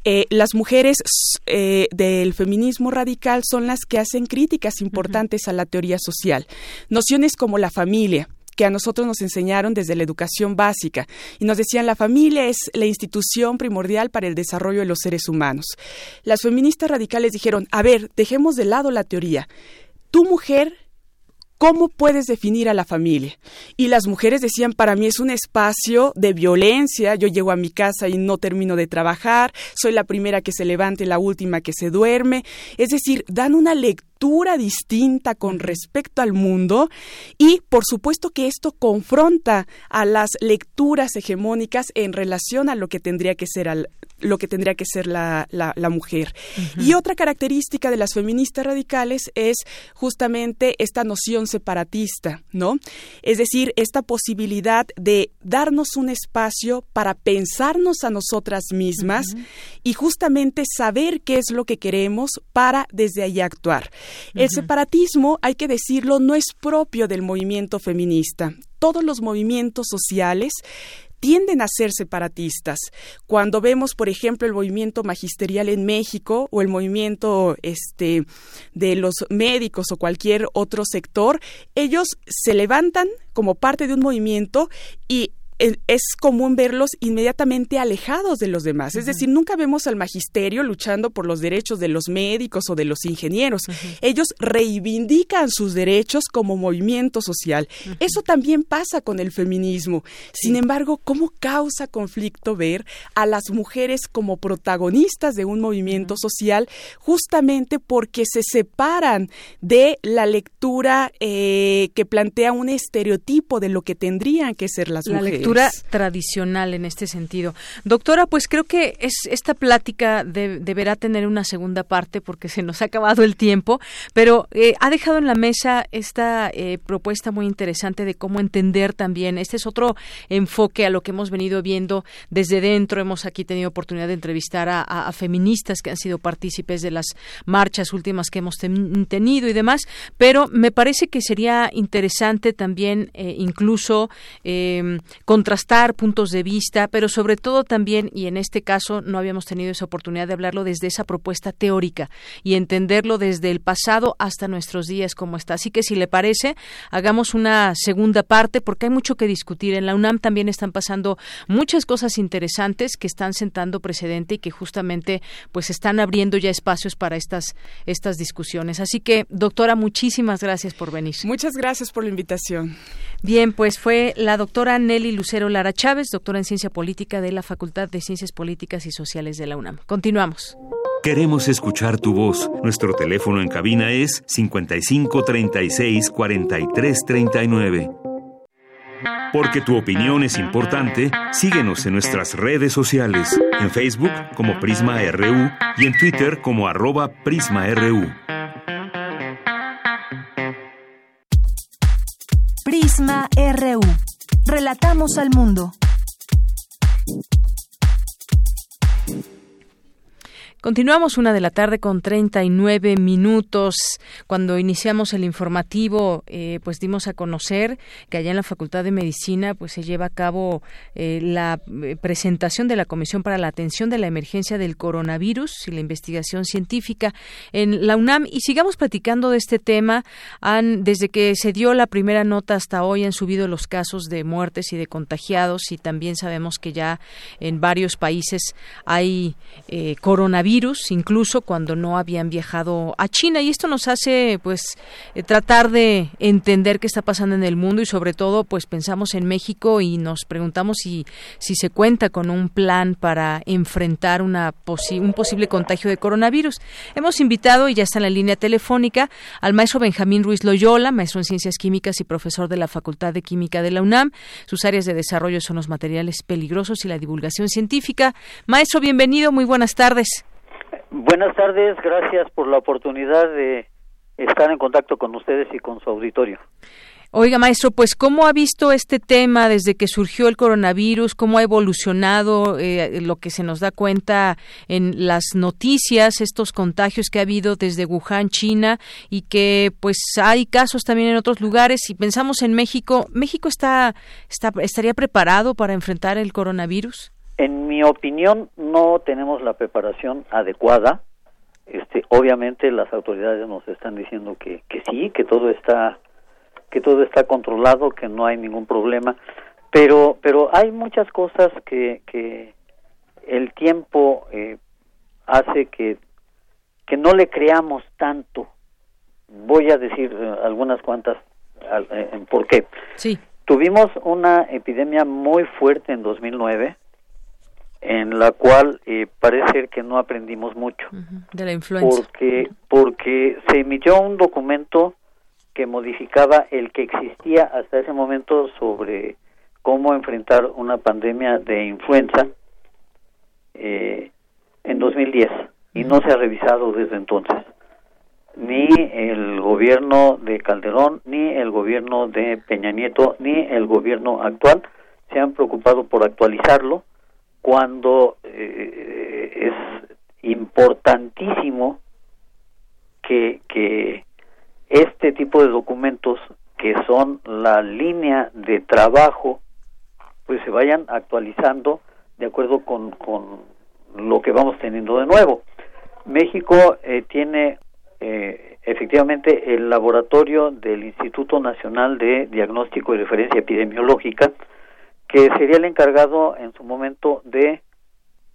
eh, las mujeres eh, del feminismo radical son las que hacen críticas importantes a la teoría social. Nociones como la familia, que a nosotros nos enseñaron desde la educación básica y nos decían la familia es la institución primordial para el desarrollo de los seres humanos. Las feministas radicales dijeron, a ver, dejemos de lado la teoría. Tu mujer ¿Cómo puedes definir a la familia? Y las mujeres decían, para mí es un espacio de violencia, yo llego a mi casa y no termino de trabajar, soy la primera que se levante, la última que se duerme. Es decir, dan una lectura distinta con respecto al mundo y por supuesto que esto confronta a las lecturas hegemónicas en relación a lo que tendría que ser al, lo que tendría que ser la, la, mujer. Y otra característica de las feministas radicales es justamente esta noción separatista, ¿no? Es decir, esta posibilidad de darnos un espacio para pensarnos a nosotras mismas y justamente saber qué es lo que queremos para desde ahí actuar. El separatismo, hay que decirlo, no es propio del movimiento feminista todos los movimientos sociales tienden a ser separatistas. Cuando vemos, por ejemplo, el movimiento magisterial en México o el movimiento este, de los médicos o cualquier otro sector, ellos se levantan como parte de un movimiento y es común verlos inmediatamente alejados de los demás. Es decir, nunca vemos al magisterio luchando por los derechos de los médicos o de los ingenieros. Ellos reivindican sus derechos como movimiento social. Eso también pasa con el feminismo. Sin embargo, ¿cómo causa conflicto ver a las mujeres como protagonistas de un movimiento social justamente porque se separan de la lectura eh, que plantea un estereotipo de lo que tendrían que ser las mujeres? Tradicional en este sentido. Doctora, pues creo que es esta plática deberá tener una segunda parte porque se nos ha acabado el tiempo, pero eh, ha dejado en la mesa esta eh, propuesta muy interesante de cómo entender también. Este es otro enfoque a lo que hemos venido viendo desde dentro. Hemos aquí tenido oportunidad de entrevistar a, feministas que han sido partícipes de las marchas últimas que hemos tenido y demás, pero me parece que sería interesante también eh, incluso eh, contrastar puntos de vista, pero sobre todo también, y en este caso no habíamos tenido esa oportunidad de hablarlo desde esa propuesta teórica y entenderlo desde el pasado hasta nuestros días como está. Así que si le parece, hagamos una segunda parte porque hay mucho que discutir. En la UNAM también están pasando muchas cosas interesantes que están sentando precedente y que justamente pues están abriendo ya espacios para estas estas discusiones. Así que, doctora, muchísimas gracias por venir. Muchas gracias por la invitación. Bien, pues fue la doctora Nelly Lucía Cero Lara Chávez, doctora en Ciencia Política de la Facultad de Ciencias Políticas y Sociales de la UNAM. Continuamos. Queremos escuchar tu voz. Nuestro teléfono en cabina es 55 36 43 39. Porque tu opinión es importante, síguenos en nuestras redes sociales, en Facebook como Prisma RU y en Twitter como arroba PrismaRU. Prisma RU. Relatamos al mundo. Continuamos una de la tarde con 39 minutos. Cuando iniciamos el informativo, eh, pues dimos a conocer que allá en la Facultad de Medicina pues se lleva a cabo eh, la eh, presentación de la Comisión para la Atención de la Emergencia del Coronavirus y la Investigación Científica en la UNAM. Y sigamos platicando de este tema. Desde que se dio la primera nota hasta hoy han subido los casos de muertes y de contagiados y también sabemos que ya en varios países hay coronavirus virus, incluso cuando no habían viajado a China. Y esto nos hace, pues, eh, tratar de entender qué está pasando en el mundo y, sobre todo, pues, pensamos en México y nos preguntamos si, si se cuenta con un plan para enfrentar una un posible contagio de coronavirus. Hemos invitado, y ya está en la línea telefónica, al maestro Benjamín Ruiz Loyola, maestro en Ciencias Químicas y profesor de la Facultad de Química de la UNAM. Sus áreas de desarrollo son los materiales peligrosos y la divulgación científica. Maestro, bienvenido, muy buenas tardes. Buenas tardes, gracias por la oportunidad de estar en contacto con ustedes y con su auditorio. Oiga, maestro, pues ¿cómo ha visto este tema desde que surgió el coronavirus? ¿Cómo ha evolucionado eh, lo que se nos da cuenta en las noticias, estos contagios que ha habido desde Wuhan, China, y que pues hay casos también en otros lugares? Si pensamos en México, ¿México está, está estaría preparado para enfrentar el coronavirus? En mi opinión, no tenemos la preparación adecuada. Este, obviamente las autoridades nos están diciendo que, que sí, que todo está que todo está controlado, que no hay ningún problema, pero pero hay muchas cosas que, que el tiempo eh, hace que que no le creamos tanto. Voy a decir eh, algunas cuantas eh, por qué. Sí. Tuvimos una epidemia muy fuerte en 2009 en la cual eh, parece ser que no aprendimos mucho. De la influencia. Porque, porque se emitió un documento que modificaba el que existía hasta ese momento sobre cómo enfrentar una pandemia de influenza eh, en 2010 y no se ha revisado desde entonces. Ni el gobierno de Calderón, ni el gobierno de Peña Nieto, ni el gobierno actual se han preocupado por actualizarlo cuando eh, es importantísimo que, que este tipo de documentos que son la línea de trabajo pues se vayan actualizando de acuerdo con, con lo que vamos teniendo de nuevo. México eh, tiene eh, efectivamente el laboratorio del Instituto Nacional de Diagnóstico y Referencia Epidemiológica, que sería el encargado en su momento de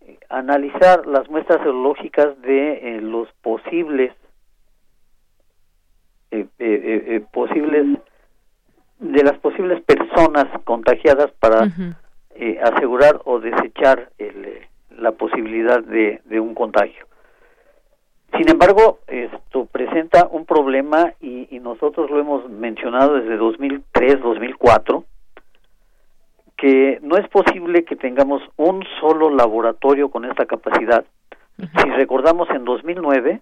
eh, analizar las muestras serológicas de eh, los posibles eh, posibles de las posibles personas contagiadas para asegurar o desechar el, la posibilidad de, de, un contagio. Sin embargo, esto presenta un problema y, y nosotros lo hemos mencionado desde 2003-2004 que no es posible que tengamos un solo laboratorio con esta capacidad. Si recordamos en 2009,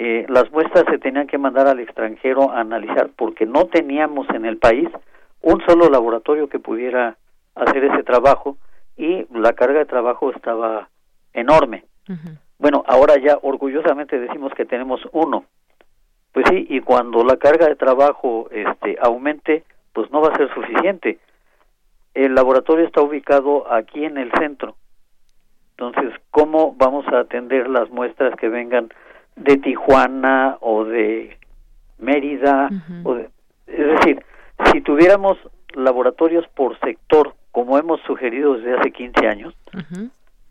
eh, las muestras se tenían que mandar al extranjero a analizar porque no teníamos en el país un solo laboratorio que pudiera hacer ese trabajo y la carga de trabajo estaba enorme. Bueno, ahora ya orgullosamente decimos que tenemos uno. Pues sí, y cuando la carga de trabajo este aumente, pues no va a ser suficiente el laboratorio está ubicado aquí en el centro. Entonces, ¿cómo vamos a atender las muestras que vengan de Tijuana o de Mérida? es decir, si tuviéramos laboratorios por sector, como hemos sugerido desde hace 15 años,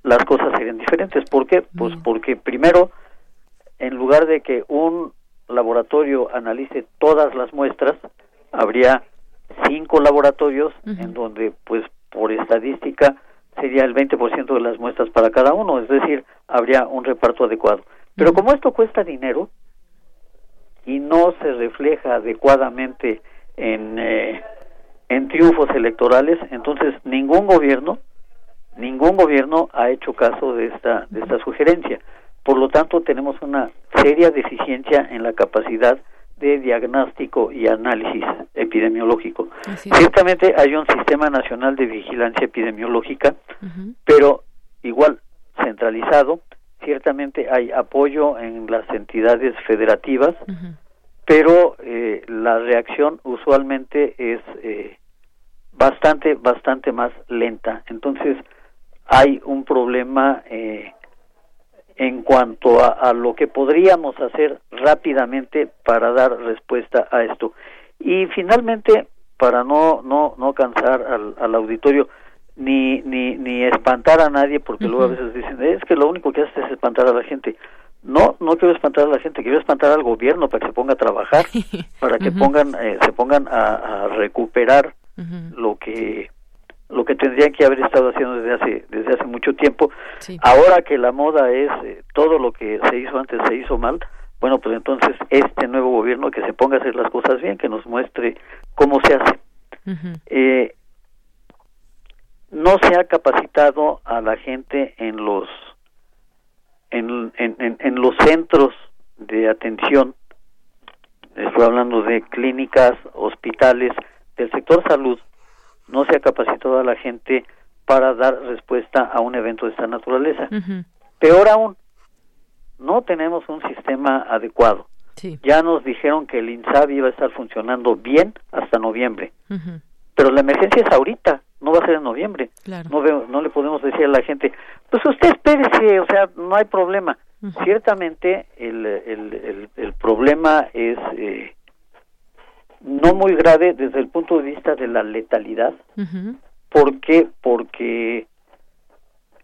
las cosas serían diferentes. ¿Por qué? Pues porque primero, en lugar de que un laboratorio analice todas las muestras, habría cinco laboratorios en donde pues por estadística sería el 20% de las muestras para cada uno, es decir, habría un reparto adecuado. Pero como esto cuesta dinero y no se refleja adecuadamente en, eh, en triunfos electorales, entonces ningún gobierno, ningún gobierno ha hecho caso de esta, de esta sugerencia. Por lo tanto, tenemos una seria deficiencia en la capacidad de diagnóstico y análisis epidemiológico. Ciertamente hay un sistema nacional de vigilancia epidemiológica, pero igual centralizado. Ciertamente hay apoyo en las entidades federativas, pero eh, la reacción usualmente es eh, bastante, bastante más lenta. Entonces hay un problema eh, en cuanto a, lo que podríamos hacer rápidamente para dar respuesta a esto. Y finalmente, para no, no, no cansar al, al auditorio, ni, ni, ni espantar a nadie, porque luego a veces dicen, es que lo único que hace es espantar a la gente. No, no quiero espantar a la gente, quiero espantar al gobierno para que se ponga a trabajar, para que pongan, eh, se pongan a, a recuperar lo que lo que tendrían que haber estado haciendo desde hace desde hace mucho tiempo. Ahora que la moda es eh, todo lo que se hizo antes se hizo mal, bueno, pues entonces este nuevo gobierno que se ponga a hacer las cosas bien, que nos muestre cómo se hace. eh, no se ha capacitado a la gente en los en, en, en los centros de atención, estoy hablando de clínicas, hospitales, del sector salud, no se ha capacitado a la gente para dar respuesta a un evento de esta naturaleza. Peor aún, no tenemos un sistema adecuado. Ya nos dijeron que el INSABI iba a estar funcionando bien hasta noviembre, pero la emergencia es ahorita, no va a ser en noviembre. No, no le podemos decir a la gente, pues usted espérese, o sea, no hay problema. Ciertamente el, el, el, el, problema es eh, no muy grave desde el punto de vista de la letalidad. ¿Por qué? Porque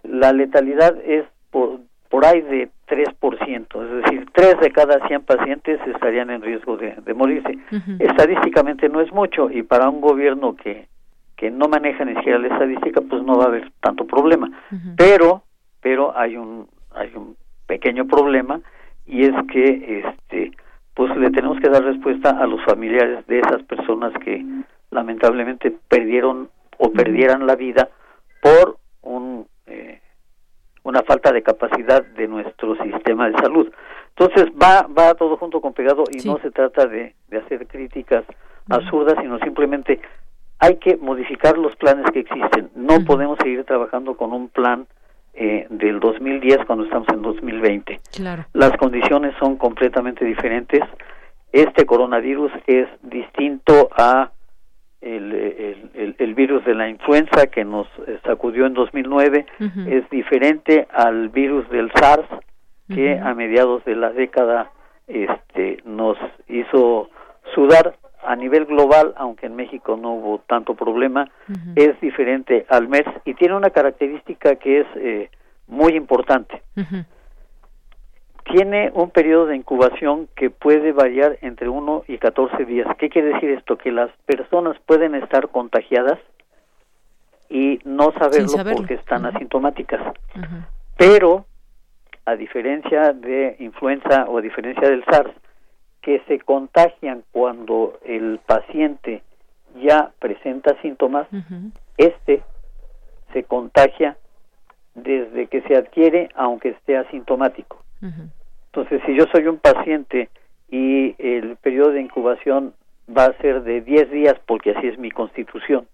la letalidad es por, por ahí de 3%, es decir, 3 de cada 100 pacientes estarían en riesgo de, morirse. Estadísticamente no es mucho y para un gobierno que, que no manejan ni siquiera la estadística, pues no va a haber tanto problema. Pero, pero hay un, hay un pequeño problema y es que, este, pues le tenemos que dar respuesta a los familiares de esas personas que lamentablemente perdieron o perdieran la vida por un eh, una falta de capacidad de nuestro sistema de salud. Entonces va va todo junto con pegado y no se trata de, de hacer críticas absurdas, sino simplemente hay que modificar los planes que existen. No podemos seguir trabajando con un plan eh, del 2010 cuando estamos en 2020. Claro. Las condiciones son completamente diferentes. Este coronavirus es distinto a el, el, virus de la influenza que nos sacudió en 2009, es diferente al virus del SARS que a mediados de la década este, nos hizo sudar a nivel global, aunque en México no hubo tanto problema, es diferente al MERS y tiene una característica que es eh, muy importante. Tiene un periodo de incubación que puede variar entre 1 y 14 días. ¿Qué quiere decir esto? Que las personas pueden estar contagiadas y no saberlo, porque están asintomáticas. Pero, a diferencia de influenza o a diferencia del SARS, que se contagian cuando el paciente ya presenta síntomas, este se contagia desde que se adquiere aunque esté asintomático. Entonces, si yo soy un paciente y el periodo de incubación va a ser de 10 días porque así es mi constitución,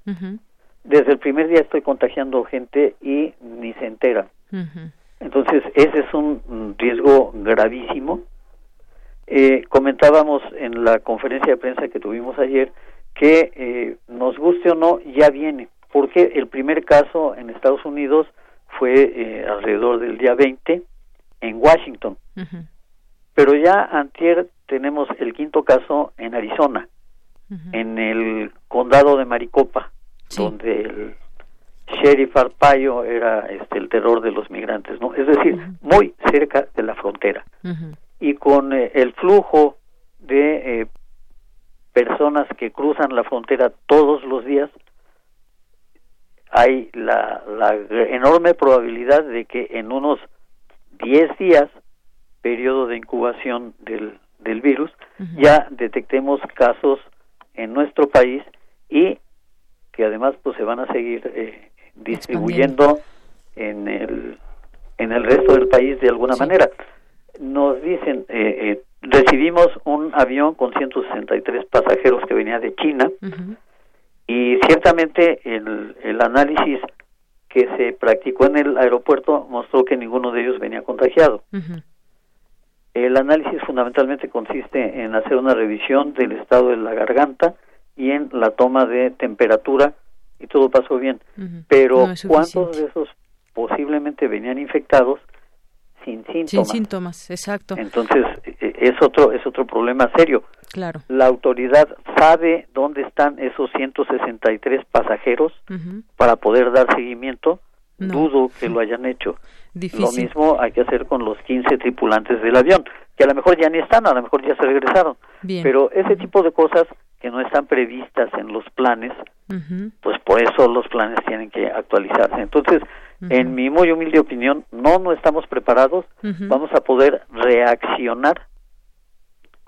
desde el primer día estoy contagiando gente y ni se entera. Entonces, ese es un riesgo gravísimo eh, comentábamos en la conferencia de prensa que tuvimos ayer que eh, nos guste o no ya viene, porque el primer caso en Estados Unidos fue eh, alrededor del día 20 en Washington, pero ya antier tenemos el quinto caso en Arizona, en el condado de Maricopa, donde el sheriff Arpaio era este, el terror de los migrantes, ¿no? Es decir, muy cerca de la frontera y con eh, el flujo de eh, personas que cruzan la frontera todos los días, hay la, la enorme probabilidad de que en unos 10 días, periodo de incubación del, del virus, ya detectemos casos en nuestro país y que además pues se van a seguir eh, distribuyendo en el en el resto del país de alguna manera nos dicen, eh, eh, recibimos un avión con 163 pasajeros que venía de China y ciertamente el, el análisis que se practicó en el aeropuerto mostró que ninguno de ellos venía contagiado. El análisis fundamentalmente consiste en hacer una revisión del estado de la garganta y en la toma de temperatura y todo pasó bien. Pero ¿cuántos de esos posiblemente venían infectados? Sin síntomas. Sin síntomas, exacto. Entonces e, es otro es otro problema serio. Claro. La autoridad sabe dónde están esos 163 pasajeros para poder dar seguimiento. Dudo que lo hayan hecho. Lo mismo hay que hacer con los 15 tripulantes del avión, que a lo mejor ya ni están, a lo mejor ya se regresaron. Pero ese tipo de cosas que no están previstas en los planes, pues por eso los planes tienen que actualizarse. Entonces, en mi muy humilde opinión, no, no estamos preparados, vamos a poder reaccionar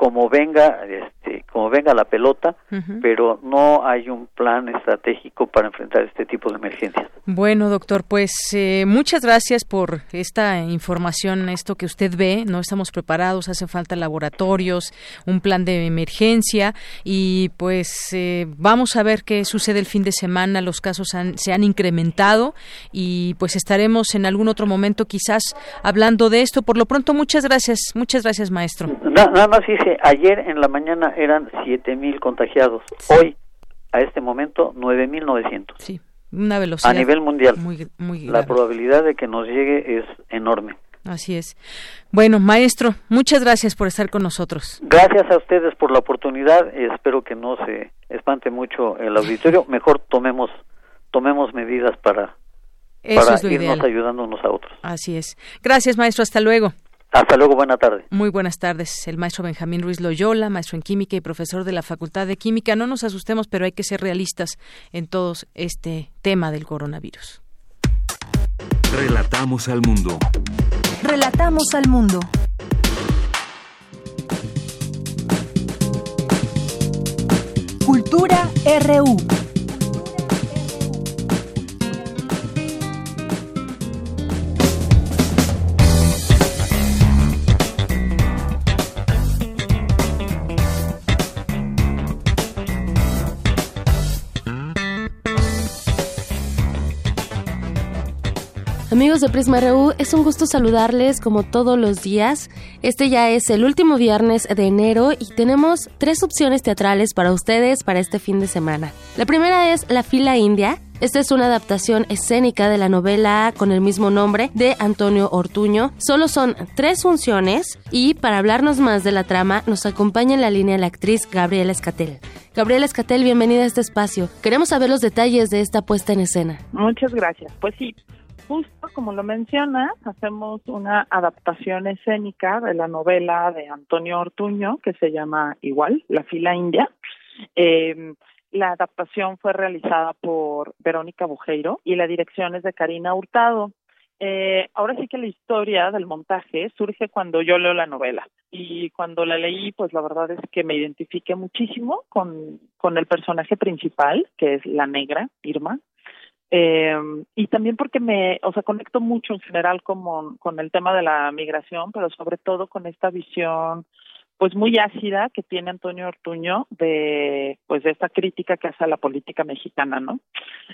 como venga este como venga la pelota pero no hay un plan estratégico para enfrentar este tipo de emergencias. Bueno doctor pues eh, muchas gracias por esta información esto que usted ve no estamos preparados hace falta laboratorios un plan de emergencia y pues eh, vamos a ver qué sucede el fin de semana los casos se han incrementado y pues estaremos en algún otro momento quizás hablando de esto. Por lo pronto muchas gracias muchas gracias maestro. Nada más ayer en la mañana eran siete mil contagiados. Hoy, a este momento, nueve mil novecientos. Sí, una velocidad. A nivel mundial. Muy, muy la probabilidad de que nos llegue es enorme. Así es. Bueno, maestro, muchas gracias por estar con nosotros. Gracias a ustedes por la oportunidad. Espero que no se espante mucho el auditorio. Mejor tomemos tomemos medidas para, para irnos ayudándonos a otros. Así es. Gracias, maestro. Hasta luego. Hasta luego, buena tarde. Muy buenas tardes. El maestro Benjamín Ruiz Loyola, maestro en química y profesor de la Facultad de Química. No nos asustemos, pero hay que ser realistas en todo este tema del coronavirus. Relatamos al mundo. Relatamos al mundo. Cultura RU. Amigos de Prisma RU, es un gusto saludarles como todos los días. Este ya es el último viernes de enero y tenemos tres opciones teatrales para ustedes para este fin de semana. La primera es La fila india. Esta es una adaptación escénica de la novela con el mismo nombre de Antonio Ortuño. Solo son tres funciones y para hablarnos más de la trama nos acompaña en la línea la actriz Gabriela Escatel. Gabriela Escatel, bienvenida a este espacio. Queremos saber los detalles de esta puesta en escena. Muchas gracias. Pues sí, justo como lo mencionas, hacemos una adaptación escénica de la novela de Antonio Ortuño que se llama igual, La fila india. Eh, la adaptación fue realizada por Verónica Bujeiro y la dirección es de Karina Hurtado. Eh, ahora sí que la historia del montaje surge cuando yo leo la novela y cuando la leí, pues la verdad es que me identifiqué muchísimo con, con el personaje principal, que es la negra, Irma, eh, y también porque me, o sea, conecto mucho en general como, con el tema de la migración, pero sobre todo con esta visión pues muy ácida que tiene Antonio Ortuño de pues de esta crítica que hace a la política mexicana, ¿no?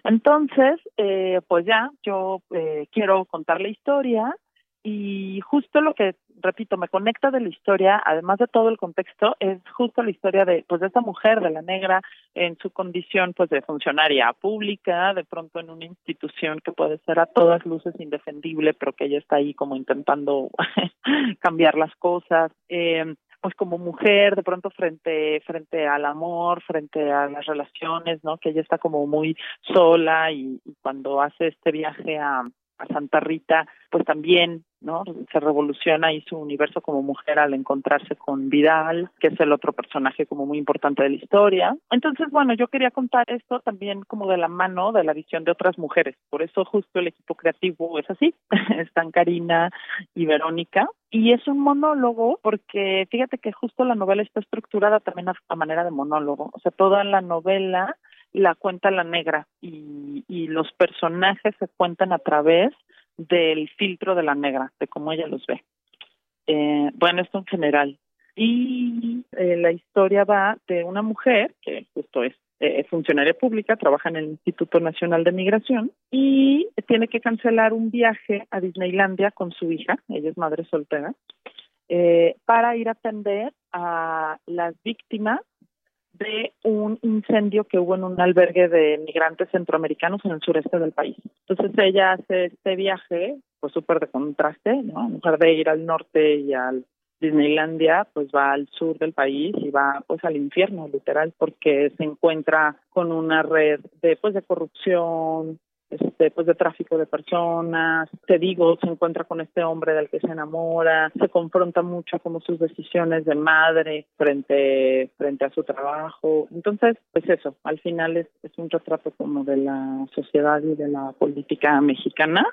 Entonces, eh, pues ya, yo eh, quiero contar la historia y justo lo que repito me conecta de la historia además de todo el contexto es justo la historia de pues de esta mujer de la negra en su condición pues de funcionaria pública de pronto en una institución que puede ser a todas luces indefendible pero que ella está ahí como intentando cambiar las cosas. Eh, pues como mujer de pronto frente frente al amor frente a las relaciones no que ella está como muy sola y cuando hace este viaje a a Santa Rita, pues también, ¿no? Se revoluciona ahí su universo como mujer al encontrarse con Vidal, que es el otro personaje como muy importante de la historia. Entonces, bueno, yo quería contar esto también como de la mano de la visión de otras mujeres. Por eso justo el equipo creativo es así. Están Karina y Verónica. Y es un monólogo porque fíjate que justo la novela está estructurada también a manera de monólogo. O sea, toda la novela la cuenta la negra y, y los personajes se cuentan a través del filtro de la negra, de cómo ella los ve. Eh, bueno, esto en general. Y eh, la historia va de una mujer que justo es eh, funcionaria pública, trabaja en el Instituto Nacional de Migración y tiene que cancelar un viaje a Disneylandia con su hija, ella es madre soltera, eh, para ir a atender a las víctimas de un incendio que hubo en un albergue de migrantes centroamericanos en el sureste del país. Entonces ella hace este viaje, pues súper de contraste, ¿no? En lugar de ir al norte y al Disneylandia, pues va al sur del país y va pues al infierno, literal, porque se encuentra con una red de pues de corrupción, este, pues de tráfico de personas, te digo, se encuentra con este hombre del que se enamora, se confronta mucho como sus decisiones de madre frente, frente a su trabajo. Entonces, pues eso, al final es, es un retrato como de la sociedad y de la política mexicana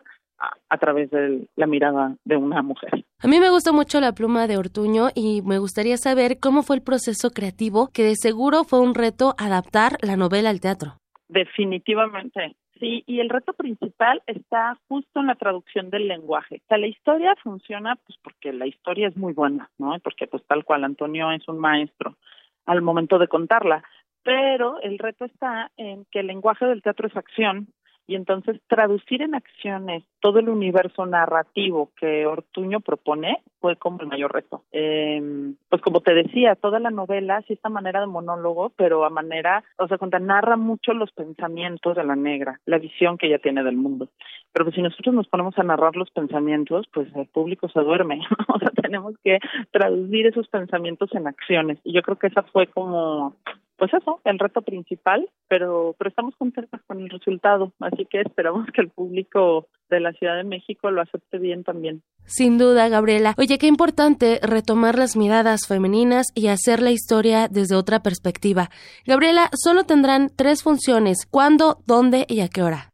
a, través de la mirada de una mujer. A mí me gustó mucho la pluma de Ortuño y me gustaría saber cómo fue el proceso creativo, que de seguro fue un reto adaptar la novela al teatro. Definitivamente, Sí, y el reto principal está justo en la traducción del lenguaje. O sea, la historia funciona pues porque la historia es muy buena, ¿no? Porque pues tal cual Antonio es un maestro al momento de contarla, pero el reto está en que el lenguaje del teatro es acción y entonces traducir en acciones todo el universo narrativo que Ortuño propone fue como el mayor reto. Eh, pues como te decía, toda la novela sí esta manera de monólogo, pero a manera, o sea, cuando narra mucho los pensamientos de la negra, la visión que ella tiene del mundo. Pero pues si nosotros nos ponemos a narrar los pensamientos, pues el público se duerme, o sea, tenemos que traducir esos pensamientos en acciones. Y yo creo que esa fue como pues eso, el reto principal, pero, pero estamos contentos con el resultado, así que esperamos que el público de la Ciudad de México lo acepte bien también. Sin duda, Gabriela. Oye, qué importante retomar las miradas femeninas y hacer la historia desde otra perspectiva. Gabriela, solo tendrán tres funciones. ¿Cuándo, dónde y a qué hora?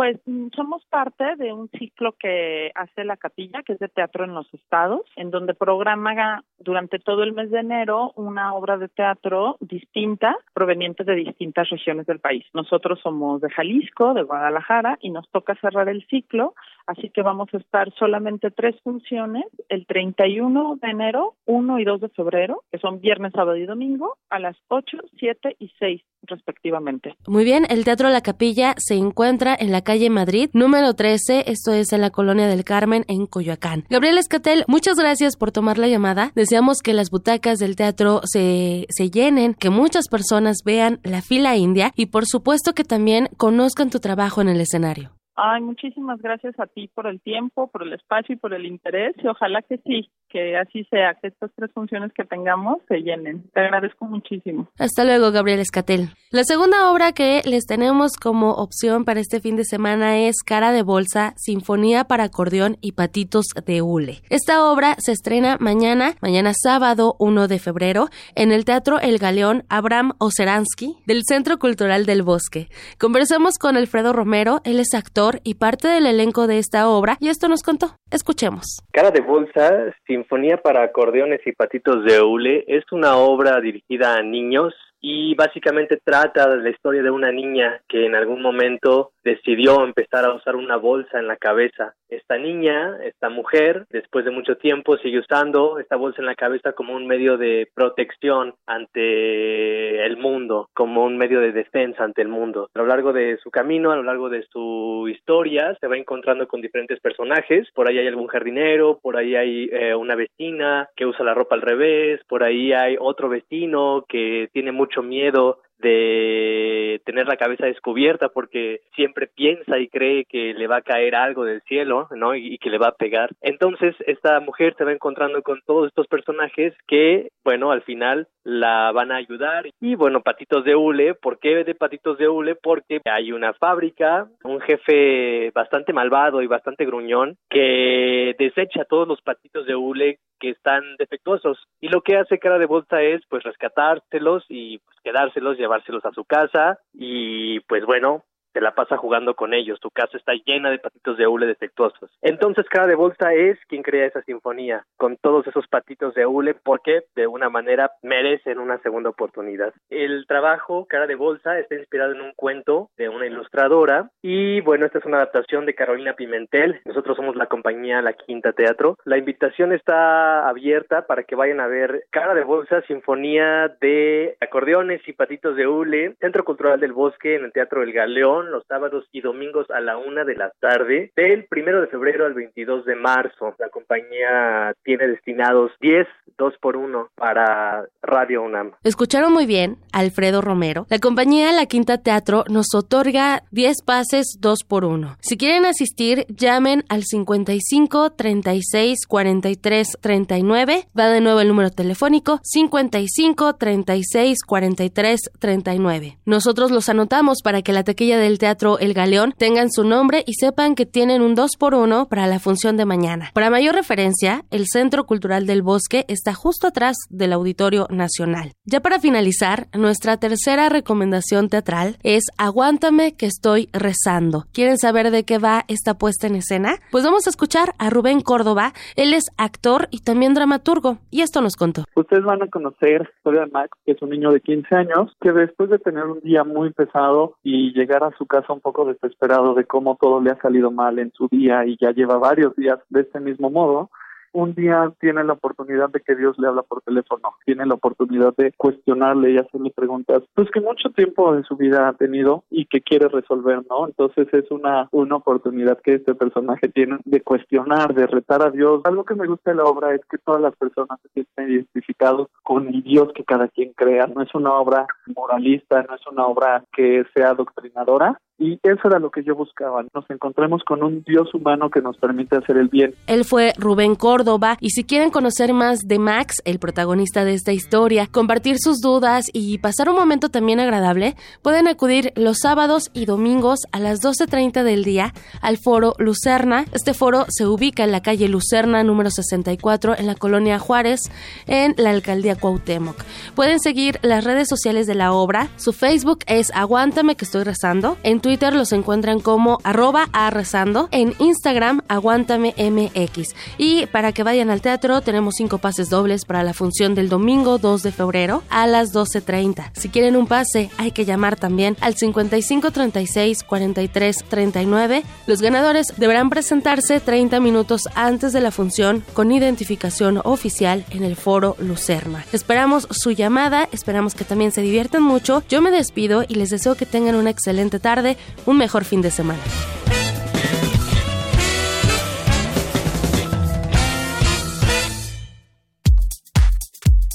Pues mm, somos parte de un ciclo que hace la capilla, que es de teatro en los estados, en donde programa durante todo el mes de enero una obra de teatro distinta, proveniente de distintas regiones del país. Nosotros somos de Jalisco, de Guadalajara, y nos toca cerrar el ciclo, así que vamos a estar solamente tres funciones, el 31 de enero, 1 y 2 de febrero, que son viernes, sábado y domingo, a las 8, 7 y 6 respectivamente. Muy bien, el Teatro La Capilla se encuentra en la calle Madrid, número 13, esto es en la Colonia del Carmen, en Coyoacán. Gabriel Escatel, muchas gracias por tomar la llamada. Deseamos que las butacas del teatro se, se llenen, que muchas personas vean la fila india y por supuesto que también conozcan tu trabajo en el escenario. Ay, muchísimas gracias a ti por el tiempo, por el espacio y por el interés y ojalá que sí, que así sea, que estas tres funciones que tengamos se llenen. Te agradezco muchísimo. Hasta luego, Gabriel Escatel. La segunda obra que les tenemos como opción para este fin de semana es Cara de Bolsa, Sinfonía para acordeón y patitos de hule. Esta obra se estrena mañana, mañana sábado 1 de febrero, en el Teatro El Galeón Abraham Oseransky del Centro Cultural del Bosque. Conversamos con Alfredo Romero, él es actor y parte del elenco de esta obra, y esto nos contó. Escuchemos. Cara de Bolsa, Sinfonía para acordeones y patitos de hule es una obra dirigida a niños y básicamente trata de la historia de una niña que en algún momento decidió empezar a usar una bolsa en la cabeza. Esta niña, esta mujer, después de mucho tiempo sigue usando esta bolsa en la cabeza como un medio de protección ante el mundo, como un medio de defensa ante el mundo. A lo largo de su camino, a lo largo de su historia, se va encontrando con diferentes personajes. Por ahí hay algún jardinero, por ahí hay eh, una vecina que usa la ropa al revés, por ahí hay otro vecino que tiene mucho miedo de tener la cabeza descubierta porque siempre piensa y cree que le va a caer algo del cielo, ¿no? Y, que le va a pegar. Entonces, esta mujer se va encontrando con todos estos personajes que, bueno, al final la van a ayudar. Y bueno, patitos de hule, ¿por qué de patitos de hule? Porque hay una fábrica, un jefe bastante malvado y bastante gruñón que desecha todos los patitos de hule que están defectuosos. Y lo que hace cara de bolsa es pues rescatárselos y pues, quedárselos, llevárselos a su casa y pues bueno, te la pasa jugando con ellos, tu casa está llena de patitos de hule defectuosos. Entonces Cara de Bolsa es quien crea esa sinfonía, con todos esos patitos de hule, porque de una manera merecen una segunda oportunidad. El trabajo Cara de Bolsa está inspirado en un cuento de una ilustradora y bueno, esta es una adaptación de Carolina Pimentel. Nosotros somos la compañía La Quinta Teatro. La invitación está abierta para que vayan a ver Cara de Bolsa, Sinfonía de acordeones y patitos de hule, Centro Cultural del Bosque en el Teatro El Galeón los sábados y domingos a la una de la tarde, del primero de febrero al 22 de marzo. La compañía tiene destinados 10 2 por 1 para Radio UNAM. Escucharon muy bien, Alfredo Romero. La compañía La Quinta Teatro nos otorga 10 pases 2 por 1. Si quieren asistir, llamen al 55 36 43 39. Va de nuevo el número telefónico 55 36 43 39. Nosotros los anotamos para que la taquilla de el Teatro El Galeón tengan su nombre y sepan que tienen un 2 por 1 para la función de mañana. Para mayor referencia, el Centro Cultural del Bosque está justo atrás del Auditorio Nacional. Ya para finalizar, nuestra tercera recomendación teatral es Aguántame que estoy rezando. ¿Quieren saber de qué va esta puesta en escena? Pues vamos a escuchar a Rubén Córdoba. Él es actor y también dramaturgo y esto nos contó. Ustedes van a conocer a Max, que es un niño de 15 años, que después de tener un día muy pesado y llegar a su casa un poco desesperado de cómo todo le ha salido mal en su día y ya lleva varios días de este mismo modo, un día tiene la oportunidad de que Dios le habla por teléfono, tiene la oportunidad de cuestionarle y hacerle preguntas, pues que mucho tiempo de su vida ha tenido y que quiere resolver, ¿no? Entonces es una, una oportunidad que este personaje tiene de cuestionar, de retar a Dios. Algo que me gusta de la obra es que todas las personas se sienten identificados con el Dios que cada quien crea. No es una obra moralista, no es una obra que sea doctrinadora, y eso era lo que yo buscaba. Nos encontremos con un Dios humano que nos permite hacer el bien. Él fue Rubén Córdoba Córdoba. Y si quieren conocer más de Max, el protagonista de esta historia, compartir sus dudas y pasar un momento también agradable, pueden acudir los sábados y domingos a las 12.30 del día al foro Lucerna. Este foro se ubica en la calle Lucerna número 64 en la colonia Juárez, en la alcaldía Cuauhtémoc. Pueden seguir las redes sociales de la obra. Su Facebook es Aguántame que estoy rezando. En Twitter los encuentran como arroba a rezando. En Instagram Aguántame MX. Y para que vayan al teatro tenemos cinco pases dobles para la función del domingo 2 de febrero a las 12.30. Si quieren un pase hay que llamar también al 55 36 43 39. Los ganadores deberán presentarse 30 minutos antes de la función con identificación oficial en el foro Lucerna. Esperamos su llamada, esperamos que también se diviertan mucho. Yo me despido y les deseo que tengan una excelente tarde, un mejor fin de semana.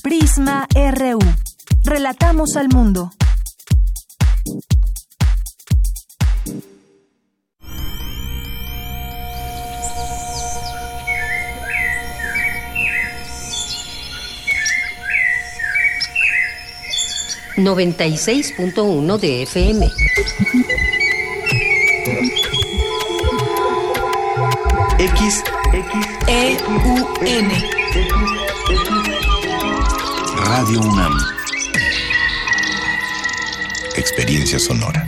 Prisma RU. Relatamos al mundo. Noventa y seis punto uno de FM. X, X, E, U, N. Radio UNAM. Experiencia sonora.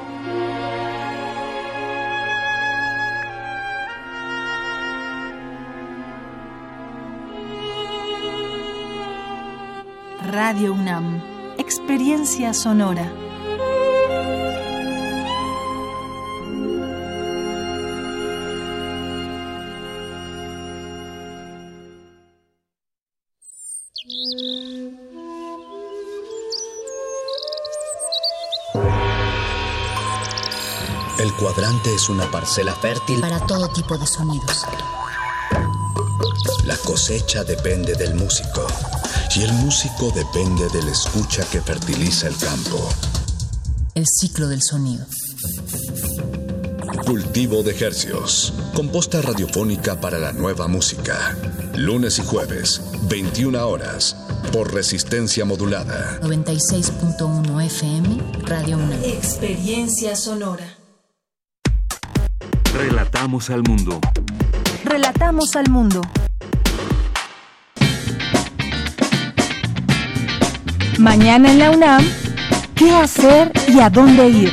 Radio UNAM. Experiencia sonora. El cuadrante es una parcela fértil. Para todo tipo de sonidos. La cosecha depende del músico. Y el músico depende de la escucha que fertiliza el campo. El ciclo del sonido. Cultivo de Hercios. Composta radiofónica para la nueva música. Lunes y jueves, 21 horas. Por resistencia modulada. 96.1 FM, Radio 1. Experiencia sonora. Relatamos al mundo. Relatamos al mundo. Mañana en la UNAM, ¿qué hacer y a dónde ir?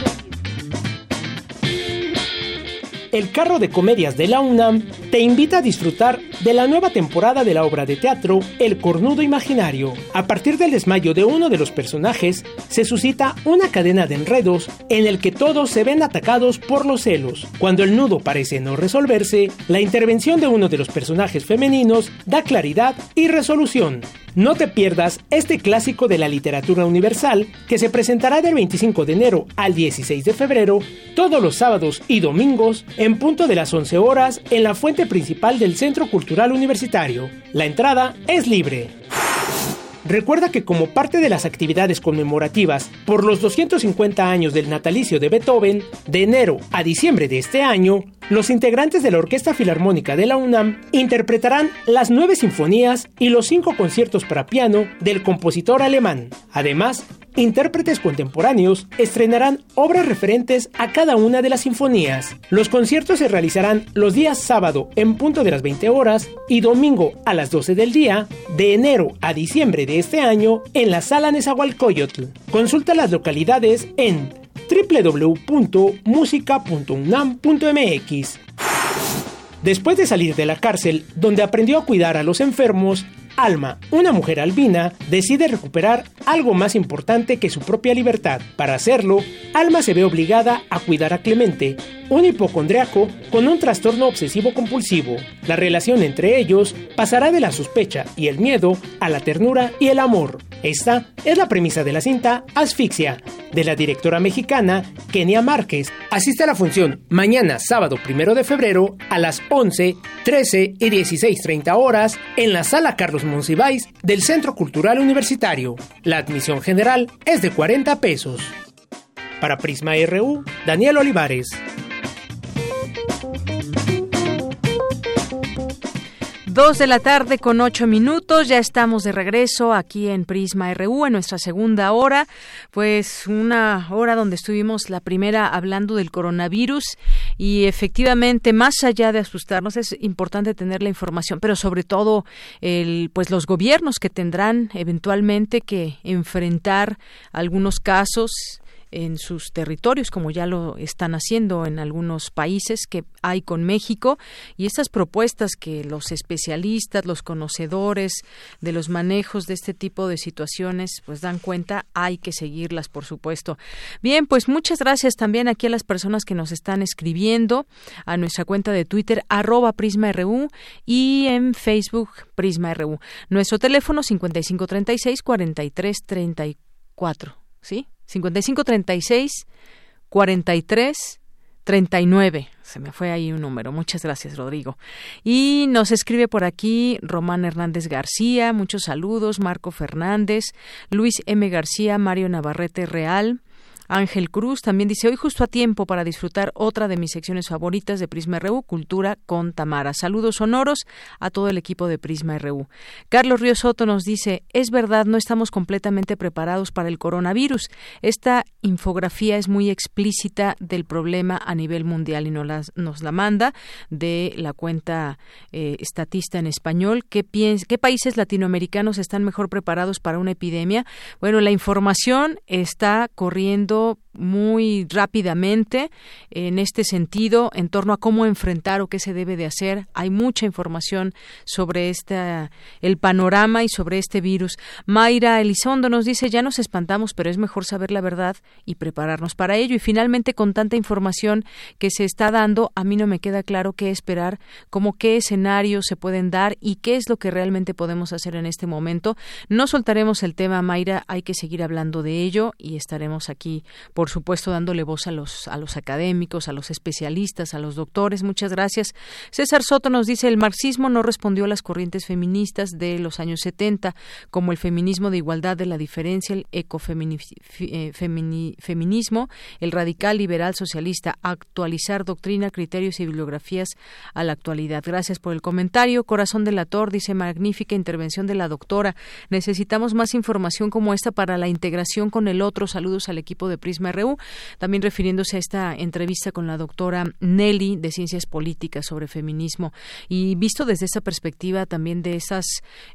El carro de comedias de la UNAM te invita a disfrutar de la nueva temporada de la obra de teatro El Cornudo Imaginario. A partir del desmayo de uno de los personajes, se suscita una cadena de enredos en el que todos se ven atacados por los celos. Cuando el nudo parece no resolverse, la intervención de uno de los personajes femeninos da claridad y resolución. No te pierdas este clásico de la literatura universal que se presentará del 25 de enero al 16 de febrero, todos los sábados y domingos, en punto de las 11 horas, en la fuente principal del Centro Cultural Universitario. La entrada es libre. Recuerda que como parte de las actividades conmemorativas por los 250 años del natalicio de Beethoven, de enero a diciembre de este año, los integrantes de la Orquesta Filarmónica de la UNAM interpretarán las nueve sinfonías y los cinco conciertos para piano del compositor alemán. Además, intérpretes contemporáneos estrenarán obras referentes a cada una de las sinfonías. Los conciertos se realizarán los días sábado en punto de las 20 horas y domingo a las 12 del día, de enero a diciembre de este año, en la Sala Nezahualcóyotl. Consulta las localidades en www.musica.unam.mx. Después de salir de la cárcel, donde aprendió a cuidar a los enfermos, Alma, una mujer albina, decide recuperar algo más importante que su propia libertad. Para hacerlo, Alma se ve obligada a cuidar a Clemente, un hipocondriaco con un trastorno obsesivo compulsivo. La relación entre ellos pasará de la sospecha y el miedo a la ternura y el amor. Esta es la premisa de la cinta Asfixia, de la directora mexicana Kenia Márquez. Asiste a la función mañana, sábado primero de febrero, a las 11, 13 y 16.30 horas en la sala Carlos Monsiváis del Centro Cultural Universitario. La admisión general es de 40 pesos. Para Prisma RU, Daniel Olivares. Dos de la tarde con ocho minutos, ya estamos de regreso aquí en Prisma RU en nuestra segunda hora, pues una hora donde estuvimos la primera hablando del coronavirus y efectivamente más allá de asustarnos es importante tener la información, pero sobre todo el, pues los gobiernos que tendrán eventualmente que enfrentar algunos casos en sus territorios, como ya lo están haciendo en algunos países que hay con México, y estas propuestas que los especialistas, los conocedores de los manejos de este tipo de situaciones, pues dan cuenta, hay que seguirlas, por supuesto. Bien, pues muchas gracias también aquí a las personas que nos están escribiendo a nuestra cuenta de Twitter, arroba PrismaRU, y en Facebook, PrismaRU. Nuestro teléfono 5536 4334, ¿sí? 55 36 43 39. Se me fue ahí un número. Muchas gracias, Rodrigo. Y nos escribe por aquí Román Hernández García. Muchos saludos. Marco Fernández, Luis M. García, Mario Navarrete Real. Ángel Cruz también dice, hoy justo a tiempo para disfrutar otra de mis secciones favoritas de Prisma RU, Cultura con Tamara. Saludos sonoros a todo el equipo de Prisma RU. Carlos Ríos Soto nos dice, es verdad, no estamos completamente preparados para el coronavirus. Esta infografía es muy explícita del problema a nivel mundial y nos la, nos la manda de la cuenta eh, estatista en español. ¿Qué, ¿Qué países latinoamericanos están mejor preparados para una epidemia? Bueno, la información está corriendo yo muy rápidamente en este sentido en torno a cómo enfrentar o qué se debe de hacer. Hay mucha información sobre esta, el panorama y sobre este virus. Mayra Elizondo nos dice, ya nos espantamos, pero es mejor saber la verdad y prepararnos para ello. Y finalmente, con tanta información que se está dando, a mí no me queda claro qué esperar, como qué escenarios se pueden dar y qué es lo que realmente podemos hacer en este momento. No soltaremos el tema, Mayra, hay que seguir hablando de ello y estaremos aquí por por supuesto dándole voz a los a los académicos, a los especialistas, a los doctores. Muchas gracias. César Soto nos dice el marxismo no respondió a las corrientes feministas de los años 70, como el feminismo de igualdad de la diferencia, el ecofeminismo, el radical liberal socialista, actualizar doctrina, criterios y bibliografías a la actualidad. Gracias por el comentario. Corazón Delator dice magnífica intervención de la doctora. Necesitamos más información como esta para la integración con el otro. Saludos al equipo de Prisma RU. También refiriéndose a esta entrevista con la doctora Nelly de Ciencias Políticas sobre feminismo y visto desde esa perspectiva también de esas,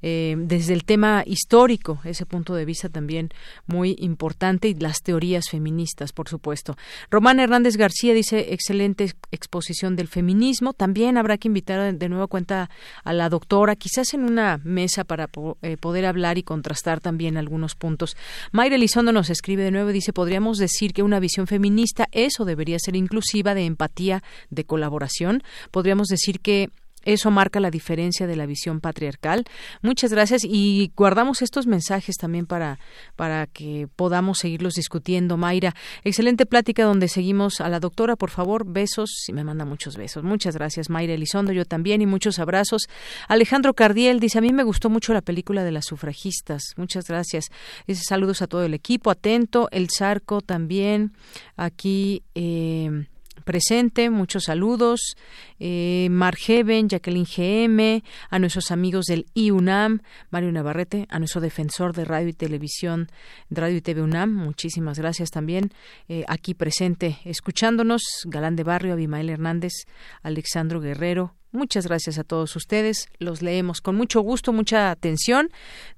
eh, desde el tema histórico, ese punto de vista también muy importante y las teorías feministas, por supuesto. Román Hernández García dice excelente exposición del feminismo. También habrá que invitar de nuevo a cuenta a la doctora, quizás en una mesa para eh, poder hablar y contrastar también algunos puntos. Mayra Elizondo nos escribe de nuevo y dice, podríamos decir que una visión feminista es o debería ser inclusiva, de empatía, de colaboración. Podríamos decir que eso marca la diferencia de la visión patriarcal. Muchas gracias y guardamos estos mensajes también para, para que podamos seguirlos discutiendo. Mayra, excelente plática donde seguimos a la doctora. Por favor, besos y me manda muchos besos. Muchas gracias, Mayra Elizondo. Yo también y muchos abrazos. Alejandro Cardiel dice: A mí me gustó mucho la película de las sufragistas. Muchas gracias. Dice: Saludos a todo el equipo. Atento. El Zarco también. Aquí. Eh, presente, muchos saludos, eh, Margeven, Jacqueline GM, a nuestros amigos del IUNAM, Mario Navarrete, a nuestro defensor de radio y televisión, radio y TV UNAM, muchísimas gracias también, eh, aquí presente, escuchándonos, Galán de Barrio, Abimael Hernández, Alexandro Guerrero, Muchas gracias a todos ustedes. Los leemos con mucho gusto, mucha atención,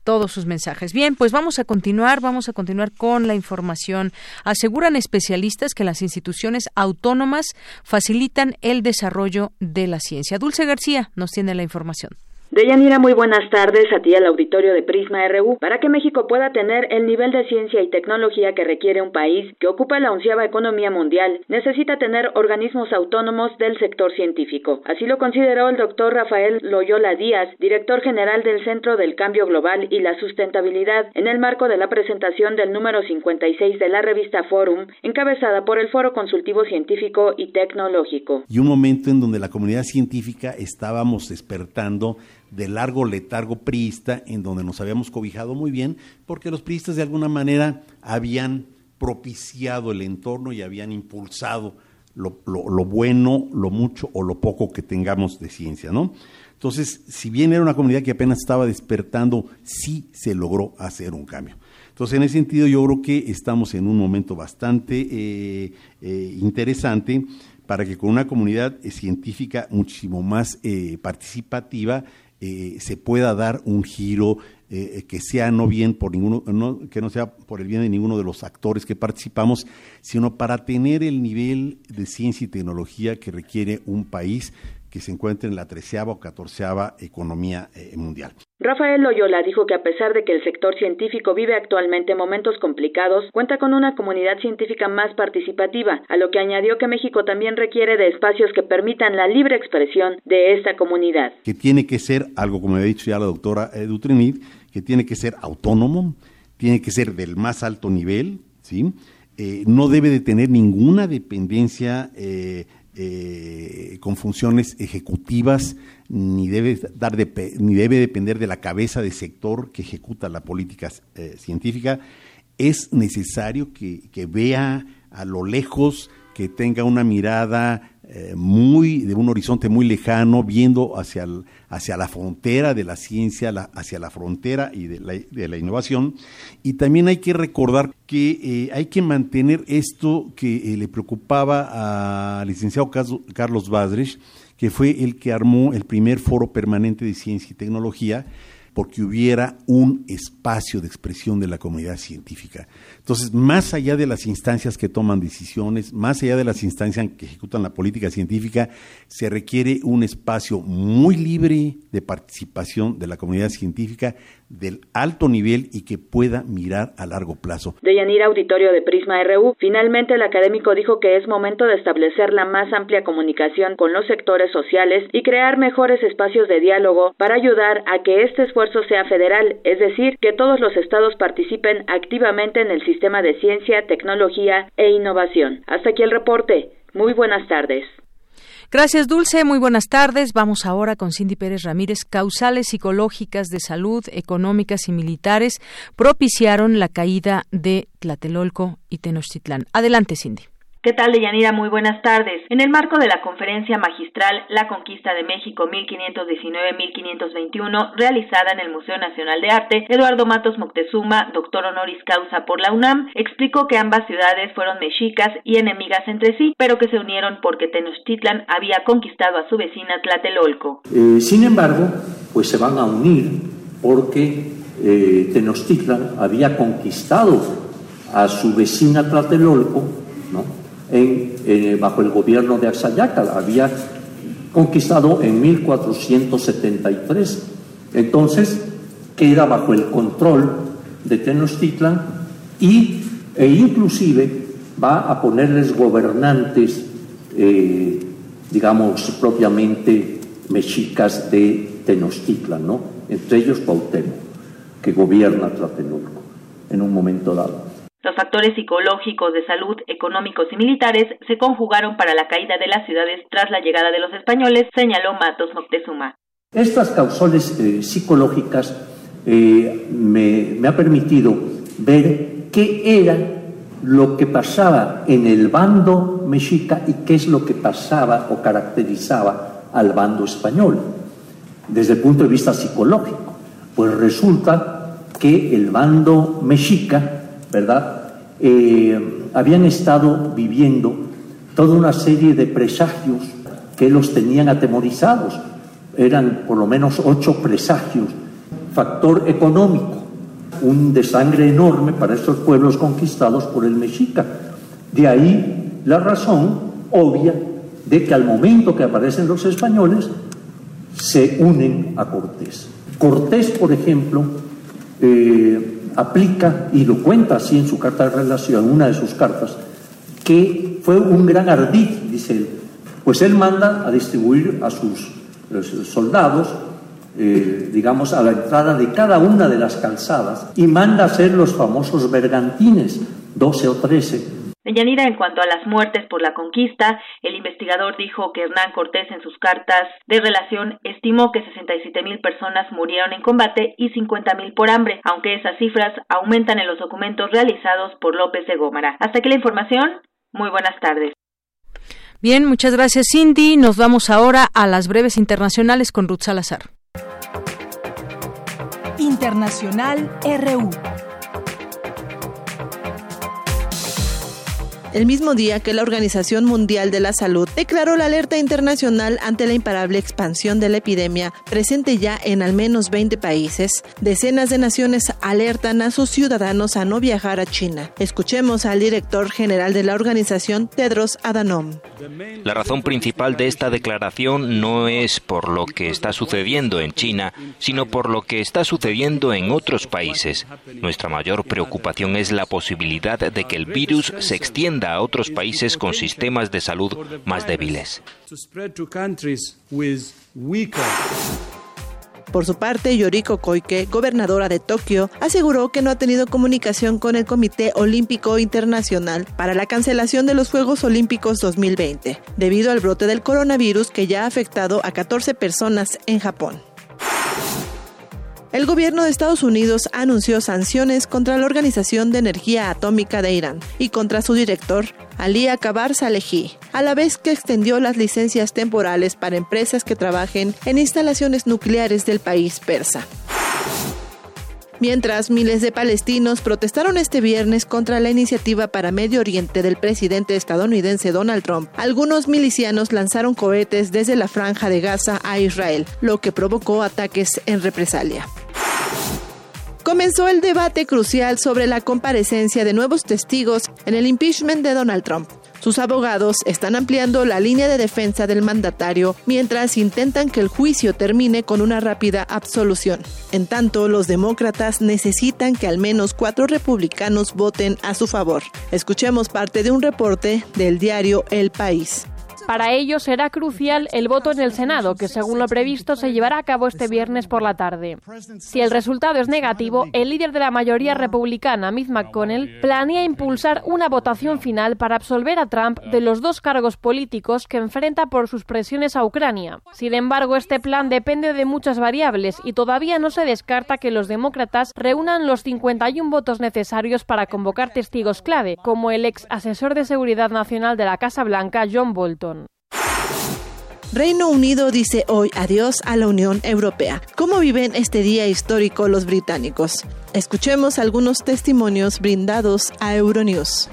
todos sus mensajes. Bien, pues vamos a continuar, vamos a continuar con la información. Aseguran especialistas que las instituciones autónomas facilitan el desarrollo de la ciencia. Dulce García nos tiene la información. Deyanira, muy buenas tardes a ti al auditorio de Prisma RU. Para que México pueda tener el nivel de ciencia y tecnología que requiere un país que ocupa la onceava economía mundial, necesita tener organismos autónomos del sector científico. Así lo consideró el doctor Rafael Loyola Díaz, director general del Centro del Cambio Global y la Sustentabilidad, en el marco de la presentación del número 56 de la revista Forum, encabezada por el Foro Consultivo Científico y Tecnológico. Y un momento en donde la comunidad científica estábamos despertando de largo letargo priista en donde nos habíamos cobijado muy bien, porque los priistas de alguna manera habían propiciado el entorno y habían impulsado lo, bueno, lo mucho o lo poco que tengamos de ciencia, ¿no? Entonces, si bien era una comunidad que apenas estaba despertando, sí se logró hacer un cambio. Entonces, en ese sentido, yo creo que estamos en un momento bastante eh, eh, interesante para que con una comunidad científica muchísimo más eh, participativa eh, se pueda dar un giro eh, que sea no bien por ninguno, que no sea por el bien de ninguno de los actores que participamos, sino para tener el nivel de ciencia y tecnología que requiere un país que se encuentre en la treceava o catorceava economía eh, mundial. Rafael Loyola dijo que a pesar de que el sector científico vive actualmente momentos complicados, cuenta con una comunidad científica más participativa, a lo que añadió que México también requiere de espacios que permitan la libre expresión de esta comunidad. Que tiene que ser, algo como ha dicho ya la doctora Dutrinid, que tiene que ser autónomo, tiene que ser del más alto nivel, ¿sí? Eh, no debe de tener ninguna dependencia eh, eh, con funciones ejecutivas, ni debe, dar ni debe depender de la cabeza de sector que ejecuta la política eh, científica. Es necesario que, que vea a lo lejos, que tenga una mirada eh, muy de un horizonte muy lejano, viendo hacia, hacia la frontera de la ciencia, hacia la frontera y de la, de la, innovación. Y también hay que recordar que eh, hay que mantener esto que eh, le preocupaba al licenciado Carlos Badrich, que fue el que armó el primer foro permanente de ciencia y tecnología, porque hubiera un espacio de expresión de la comunidad científica. Entonces, más allá de las instancias que toman decisiones, más allá de las instancias que ejecutan la política científica, se requiere un espacio muy libre de participación de la comunidad científica del alto nivel y que pueda mirar a largo plazo. De Yanira Auditorio de Prisma RU, finalmente el académico dijo que es momento de establecer la más amplia comunicación con los sectores sociales y crear mejores espacios de diálogo para ayudar a que este esfuerzo sea federal, es decir, que todos los estados participen activamente en el sistema de ciencia, tecnología e innovación. Hasta aquí el reporte. Muy buenas tardes. Gracias, Dulce. Muy buenas tardes. Vamos ahora con Cindy Pérez Ramírez. Causales psicológicas de salud, económicas y militares propiciaron la caída de Tlatelolco y Tenochtitlán. Adelante, Cindy. ¿Qué tal, Deyanira? Muy buenas tardes. En el marco de la conferencia magistral La Conquista de México 1519-1521, realizada en el Museo Nacional de Arte, Eduardo Matos Moctezuma, doctor honoris causa por la UNAM, explicó que ambas ciudades fueron mexicas y enemigas entre sí, pero que se unieron porque Tenochtitlan había conquistado a su vecina Tlatelolco. Eh, sin embargo, pues se van a unir porque eh, Tenochtitlan había conquistado a su vecina Tlatelolco, ¿no? En, bajo el gobierno de Axayácal. Había conquistado en 1473. Entonces queda bajo el control de Tenochtitlan y, e inclusive va a ponerles gobernantes, eh, digamos, propiamente mexicas de Tenochtitlan, ¿no? Entre ellos Cuauhtémoc, que gobierna Tlatelolco en un momento dado. Los factores psicológicos de salud, económicos y militares se conjugaron para la caída de las ciudades tras la llegada de los españoles, señaló Matos Moctezuma. Estas causales eh, psicológicas eh, me, me ha permitido ver qué era lo que pasaba en el bando mexica y qué es lo que pasaba o caracterizaba al bando español desde el punto de vista psicológico. Pues resulta que el bando mexica ¿verdad? Eh, habían estado viviendo toda una serie de presagios que los tenían atemorizados. Eran por lo menos ocho presagios. Factor económico, un desangre enorme para estos pueblos conquistados por el mexica. De ahí la razón obvia de que al momento que aparecen los españoles se unen a Cortés. Cortés, por ejemplo, eh, aplica, y lo cuenta así en su carta de relación, una de sus cartas, que fue un gran ardid, dice él, pues él manda a distribuir a sus soldados, eh, digamos, a la entrada de cada una de las calzadas y manda a hacer los famosos bergantines, 12 o 13, Deyanira, en cuanto a las muertes por la conquista, el investigador dijo que Hernán Cortés en sus cartas de relación estimó que 67 mil personas murieron en combate y 50 mil por hambre, aunque esas cifras aumentan en los documentos realizados por López de Gómara. Hasta aquí la información. Muy buenas tardes. Bien, muchas gracias Cindy. Nos vamos ahora a las breves internacionales con Ruth Salazar. Internacional RU. El mismo día que la Organización Mundial de la Salud declaró la alerta internacional ante la imparable expansión de la epidemia presente ya en al menos 20 países. Decenas de naciones alertan a sus ciudadanos a no viajar a China. Escuchemos al director general de la organización, Tedros Adhanom. La razón principal de esta declaración no es por lo que está sucediendo en China, sino por lo que está sucediendo en otros países. Nuestra mayor preocupación es la posibilidad de que el virus se extienda a otros países con sistemas de salud más débiles. Por su parte, Yoriko Koike, gobernadora de Tokio, aseguró que no ha tenido comunicación con el Comité Olímpico Internacional para la cancelación de los Juegos Olímpicos 2020, debido al brote del coronavirus que ya ha afectado a 14 personas en Japón. El gobierno de Estados Unidos anunció sanciones contra la Organización de Energía Atómica de Irán y contra su director, Ali Akbar Salehi, a la vez que extendió las licencias temporales para empresas que trabajen en instalaciones nucleares del país persa. Mientras miles de palestinos protestaron este viernes contra la iniciativa para Medio Oriente del presidente estadounidense Donald Trump, algunos milicianos lanzaron cohetes desde la franja de Gaza a Israel, lo que provocó ataques en represalia comenzó el debate crucial sobre la comparecencia de nuevos testigos en el impeachment de Donald Trump. Sus abogados están ampliando la línea de defensa del mandatario mientras intentan que el juicio termine con una rápida absolución. En tanto, los demócratas necesitan que al menos cuatro republicanos voten a su favor. Escuchemos parte de un reporte del diario El País. Para ello será crucial el voto en el Senado, que según lo previsto se llevará a cabo este viernes por la tarde. Si el resultado es negativo, el líder de la mayoría republicana, Mitch McConnell, planea impulsar una votación final para absolver a Trump de los dos cargos políticos que enfrenta por sus presiones a Ucrania. Sin embargo, este plan depende de muchas variables y todavía no se descarta que los demócratas reúnan los 51 votos necesarios para convocar testigos clave, como el ex asesor de seguridad nacional de la Casa Blanca, John Bolton. Reino Unido dice hoy adiós a la Unión Europea. ¿Cómo viven este día histórico los británicos? Escuchemos algunos testimonios brindados a Euronews.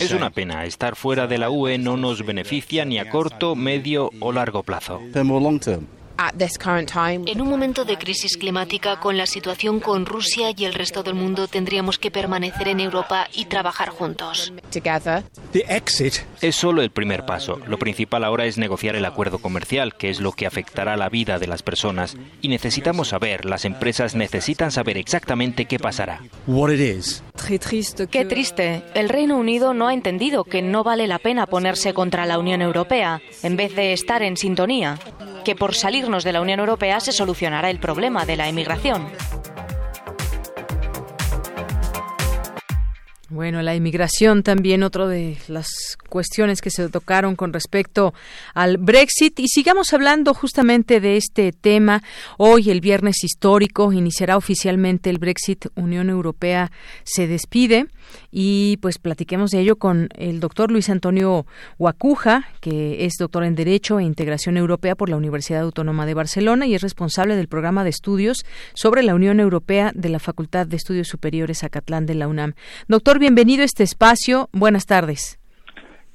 Es una pena. Estar fuera de la UE no nos beneficia ni a corto, medio o largo plazo. En un momento de crisis climática, con la situación con Rusia y el resto del mundo, tendríamos que permanecer en Europa y trabajar juntos. Es solo el primer paso. Lo principal ahora es negociar el acuerdo comercial, que es lo que afectará la vida de las personas. Y necesitamos saber, las empresas necesitan saber exactamente qué pasará. Qué triste. El Reino Unido no ha entendido que no vale la pena ponerse contra la Unión Europea, en vez de estar en sintonía. Que por de la Unión Europea se solucionará el problema de la emigración. Bueno, la inmigración también otro de las cuestiones que se tocaron con respecto al Brexit y sigamos hablando justamente de este tema. Hoy, el viernes histórico, iniciará oficialmente el Brexit. Unión Europea se despide y pues platiquemos de ello con el doctor Luis Antonio Huacuja, que es doctor en Derecho e Integración Europea por la Universidad Autónoma de Barcelona y es responsable del programa de estudios sobre la Unión Europea de la Facultad de Estudios Superiores Acatlán de la UNAM. Doctor, bienvenido a este espacio. Buenas tardes.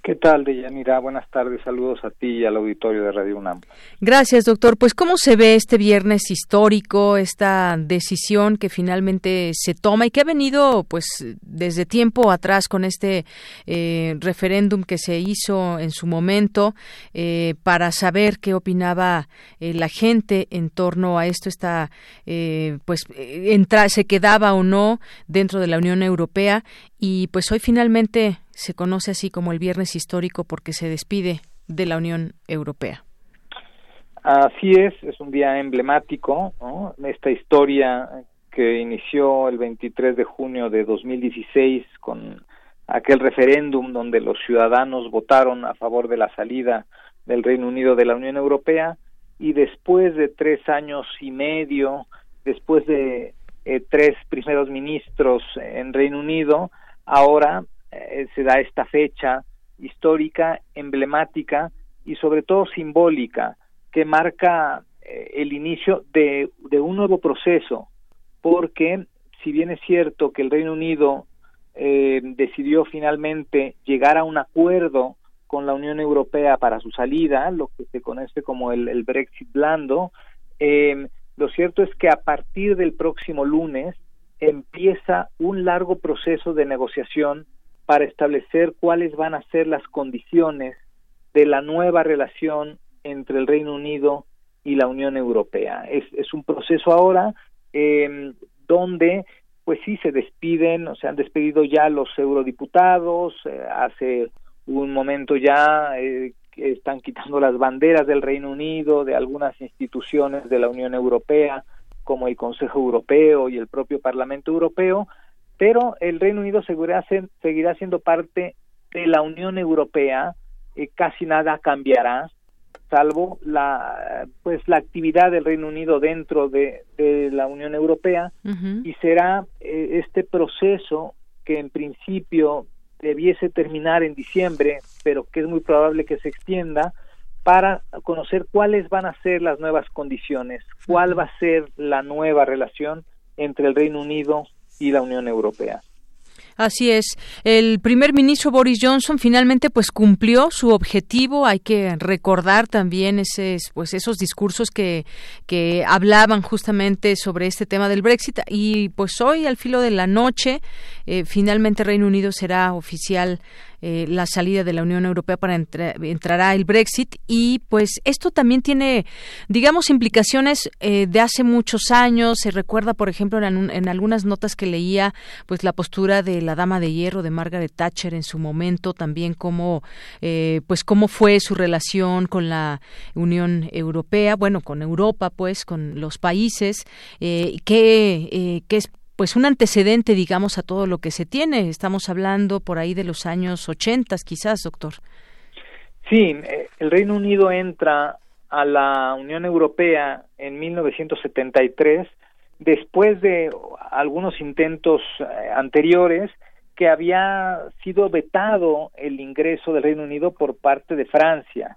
¿Qué tal, Deyanira? Buenas tardes, saludos a ti y al auditorio de Radio UNAM. Gracias, doctor. Pues, ¿cómo se ve este viernes histórico, esta decisión que finalmente se toma y que ha venido, pues, desde tiempo atrás con este eh, referéndum que se hizo en su momento eh, para saber qué opinaba eh, la gente en torno a esto, esta, pues, entra, se quedaba o no dentro de la Unión Europea y, pues, hoy finalmente se conoce así como el Viernes Histórico porque se despide de la Unión Europea. Así es, es un día emblemático, esta historia que inició el 23 de junio de 2016 con aquel referéndum donde los ciudadanos votaron a favor de la salida del Reino Unido de la Unión Europea y después de tres años y medio, después de eh, tres primeros ministros en Reino Unido, ahora eh, se da esta fecha histórica, emblemática y sobre todo simbólica que marca eh, el inicio de, un nuevo proceso, porque si bien es cierto que el Reino Unido eh, decidió finalmente llegar a un acuerdo con la Unión Europea para su salida, lo que se conoce como el, Brexit blando, lo cierto es que a partir del próximo lunes empieza un largo proceso de negociación para establecer cuáles van a ser las condiciones de la nueva relación entre el Reino Unido y la Unión Europea. Es, un proceso ahora eh, donde pues sí se despiden, o se han despedido ya los eurodiputados, eh, hace un momento ya eh, están quitando las banderas del Reino Unido, de algunas instituciones de la Unión Europea, como el Consejo Europeo y el propio Parlamento Europeo, pero el Reino Unido seguirá, seguirá siendo parte de la Unión Europea, eh, casi nada cambiará, salvo la pues la actividad del Reino Unido dentro de, la Unión Europea y será eh, este proceso que en principio debiese terminar en diciembre, pero que es muy probable que se extienda para conocer cuáles van a ser las nuevas condiciones, cuál va a ser la nueva relación entre el Reino Unido y la Unión Europea. Así es. El primer ministro Boris Johnson finalmente pues cumplió su objetivo. Hay que recordar también ese, pues esos discursos que, que hablaban justamente sobre este tema del Brexit. Y pues hoy, al filo de la noche, eh, finalmente Reino Unido será oficial eh, la salida de la Unión Europea para entrar entrará el Brexit. Y pues esto también tiene digamos implicaciones eh, de hace muchos años. Se recuerda por ejemplo en, en, algunas notas que leía pues la postura de la dama de hierro de Margaret Thatcher en su momento también cómo eh, pues cómo fue su relación con la Unión Europea bueno con Europa pues con los países eh, que, que es pues un antecedente, digamos, a todo lo que se tiene. Estamos hablando por ahí de los años 80, quizás, doctor. Sí, eh, el Reino Unido entra a la Unión Europea en 1973 después de algunos intentos eh, anteriores que había sido vetado el ingreso del Reino Unido por parte de Francia.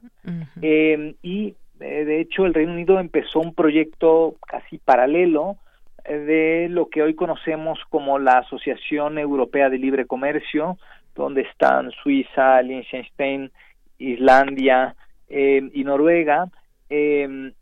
eh, y de hecho el Reino Unido empezó un proyecto casi paralelo de lo que hoy conocemos como la Asociación Europea de Libre Comercio, donde están Suiza, Liechtenstein, Islandia eh, y Noruega. Eh,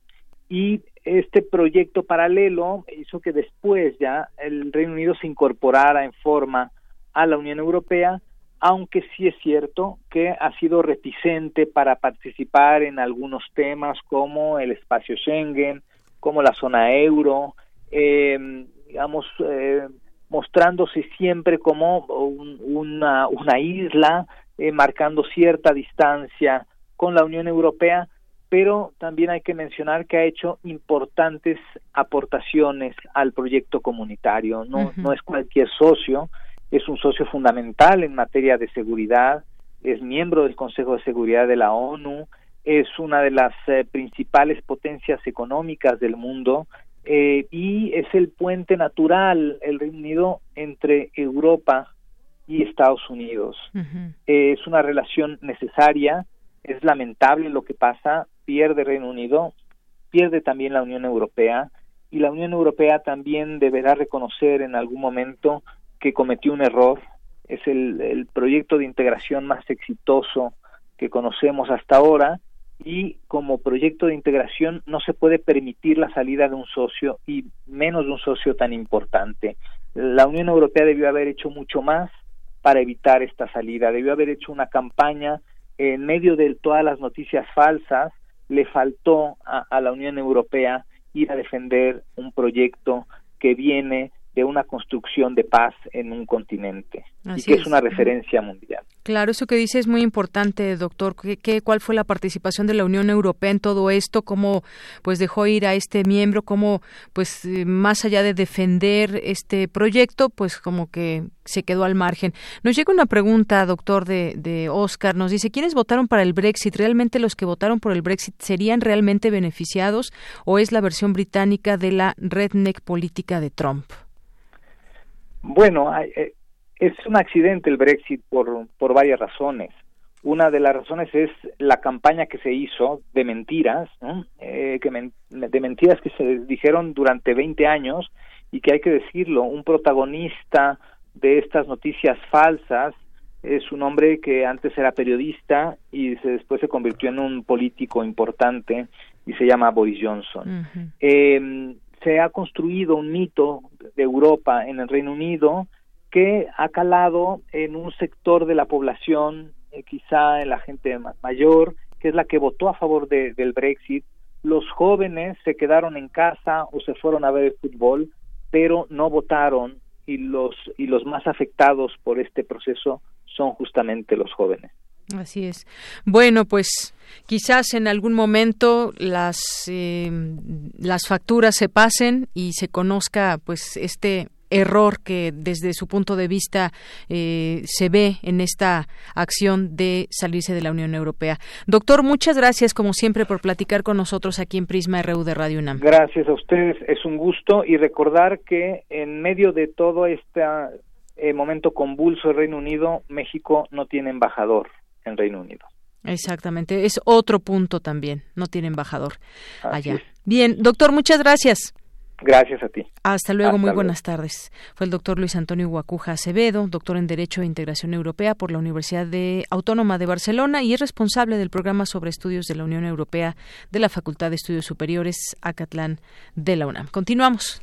y este proyecto paralelo hizo que después ya el Reino Unido se incorporara en forma a la Unión Europea, aunque sí es cierto que ha sido reticente para participar en algunos temas como el espacio Schengen, como la zona euro, eh, digamos, eh, mostrándose siempre como una, una isla, eh, marcando cierta distancia con la Unión Europea, pero también hay que mencionar que ha hecho importantes aportaciones al proyecto comunitario. No, uh -huh. no es cualquier socio, es un socio fundamental en materia de seguridad, es miembro del Consejo de Seguridad de la ONU, es una de las eh, principales potencias económicas del mundo eh, y es el puente natural, el Reino Unido, entre Europa y Estados Unidos. Uh -huh. eh, es una relación necesaria, es lamentable lo que pasa, pierde Reino Unido, pierde también la Unión Europea, y la Unión Europea también deberá reconocer en algún momento que cometió un error, es el, el proyecto de integración más exitoso que conocemos hasta ahora, y como proyecto de integración no se puede permitir la salida de un socio y menos de un socio tan importante. La Unión Europea debió haber hecho mucho más para evitar esta salida, debió haber hecho una campaña en medio de todas las noticias falsas, le faltó a, a la Unión Europea ir a defender un proyecto que viene de una construcción de paz en un continente Así y que es. es. una referencia mundial. Claro, eso que dice es muy importante, doctor. ¿Qué, qué, cuál fue la participación de la Unión Europea en todo esto? ¿Cómo pues dejó ir a este miembro? ¿Cómo pues eh, más allá de defender este proyecto, pues como que se quedó al margen? Nos llega una pregunta, doctor, de, de Oscar. Nos dice, ¿quiénes votaron para el Brexit? ¿Realmente los que votaron por el Brexit serían realmente beneficiados o es la versión británica de la redneck política de Trump? Bueno, eh, es un accidente el Brexit por, por varias razones. Una de las razones es la campaña que se hizo de mentiras, ¿no? eh, que men de mentiras que se dijeron durante 20 años y que hay que decirlo, un protagonista de estas noticias falsas es un hombre que antes era periodista y se, después se convirtió en un político importante y se llama Boris Johnson. Uh -huh. eh, se ha construido un mito de Europa en el Reino Unido que ha calado en un sector de la población, eh, quizá en la gente mayor, que es la que votó a favor de, del Brexit. Los jóvenes se quedaron en casa o se fueron a ver el fútbol, pero no votaron y los y los más afectados por este proceso son justamente los jóvenes. Así es. Bueno, pues quizás en algún momento las eh, las facturas se pasen y se conozca pues este error que desde su punto de vista eh, se ve en esta acción de salirse de la Unión Europea. Doctor, muchas gracias como siempre por platicar con nosotros aquí en Prisma RU de Radio UNAM. Gracias a ustedes, es un gusto y recordar que en medio de todo este eh, momento convulso del Reino Unido, México no tiene embajador en Reino Unido. Exactamente, es otro punto también, no tiene embajador Así allá. Es. Bien, doctor, muchas gracias. Gracias a ti. Hasta luego, Hasta muy luego. buenas tardes. Fue el doctor Luis Antonio Guacuja Acevedo, doctor en Derecho e Integración Europea por la Universidad de Autónoma de Barcelona y es responsable del programa sobre estudios de la Unión Europea de la Facultad de Estudios Superiores Acatlán de la UNAM. Continuamos.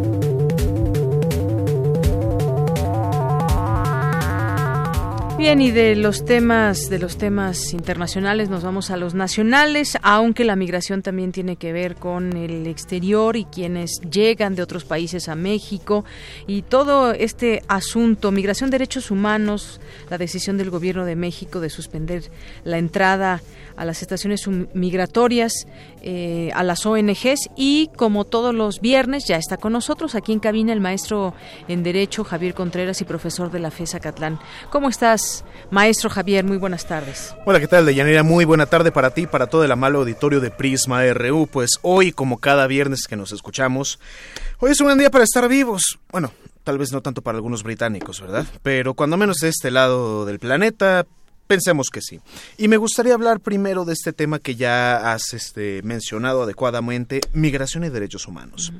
Bien, y de los temas de los temas internacionales nos vamos a los nacionales, aunque la migración también tiene que ver con el exterior y quienes llegan de otros países a México y todo este asunto, migración, derechos humanos, la decisión del gobierno de México de suspender la entrada a las estaciones migratorias, eh, a las ONGs y como todos los viernes ya está con nosotros aquí en cabina el maestro en Derecho Javier Contreras y profesor de la FESA Catlán. ¿Cómo estás, maestro Javier? Muy buenas tardes. Hola, ¿qué tal, Deyanira? Muy buena tarde para ti, para todo el amable auditorio de Prisma RU. Pues hoy, como cada viernes que nos escuchamos, hoy es un buen día para estar vivos. Bueno, tal vez no tanto para algunos británicos, ¿verdad? Pero cuando menos de este lado del planeta, Pensemos que sí. Y me gustaría hablar primero de este tema que ya has este, mencionado adecuadamente, migración y derechos humanos.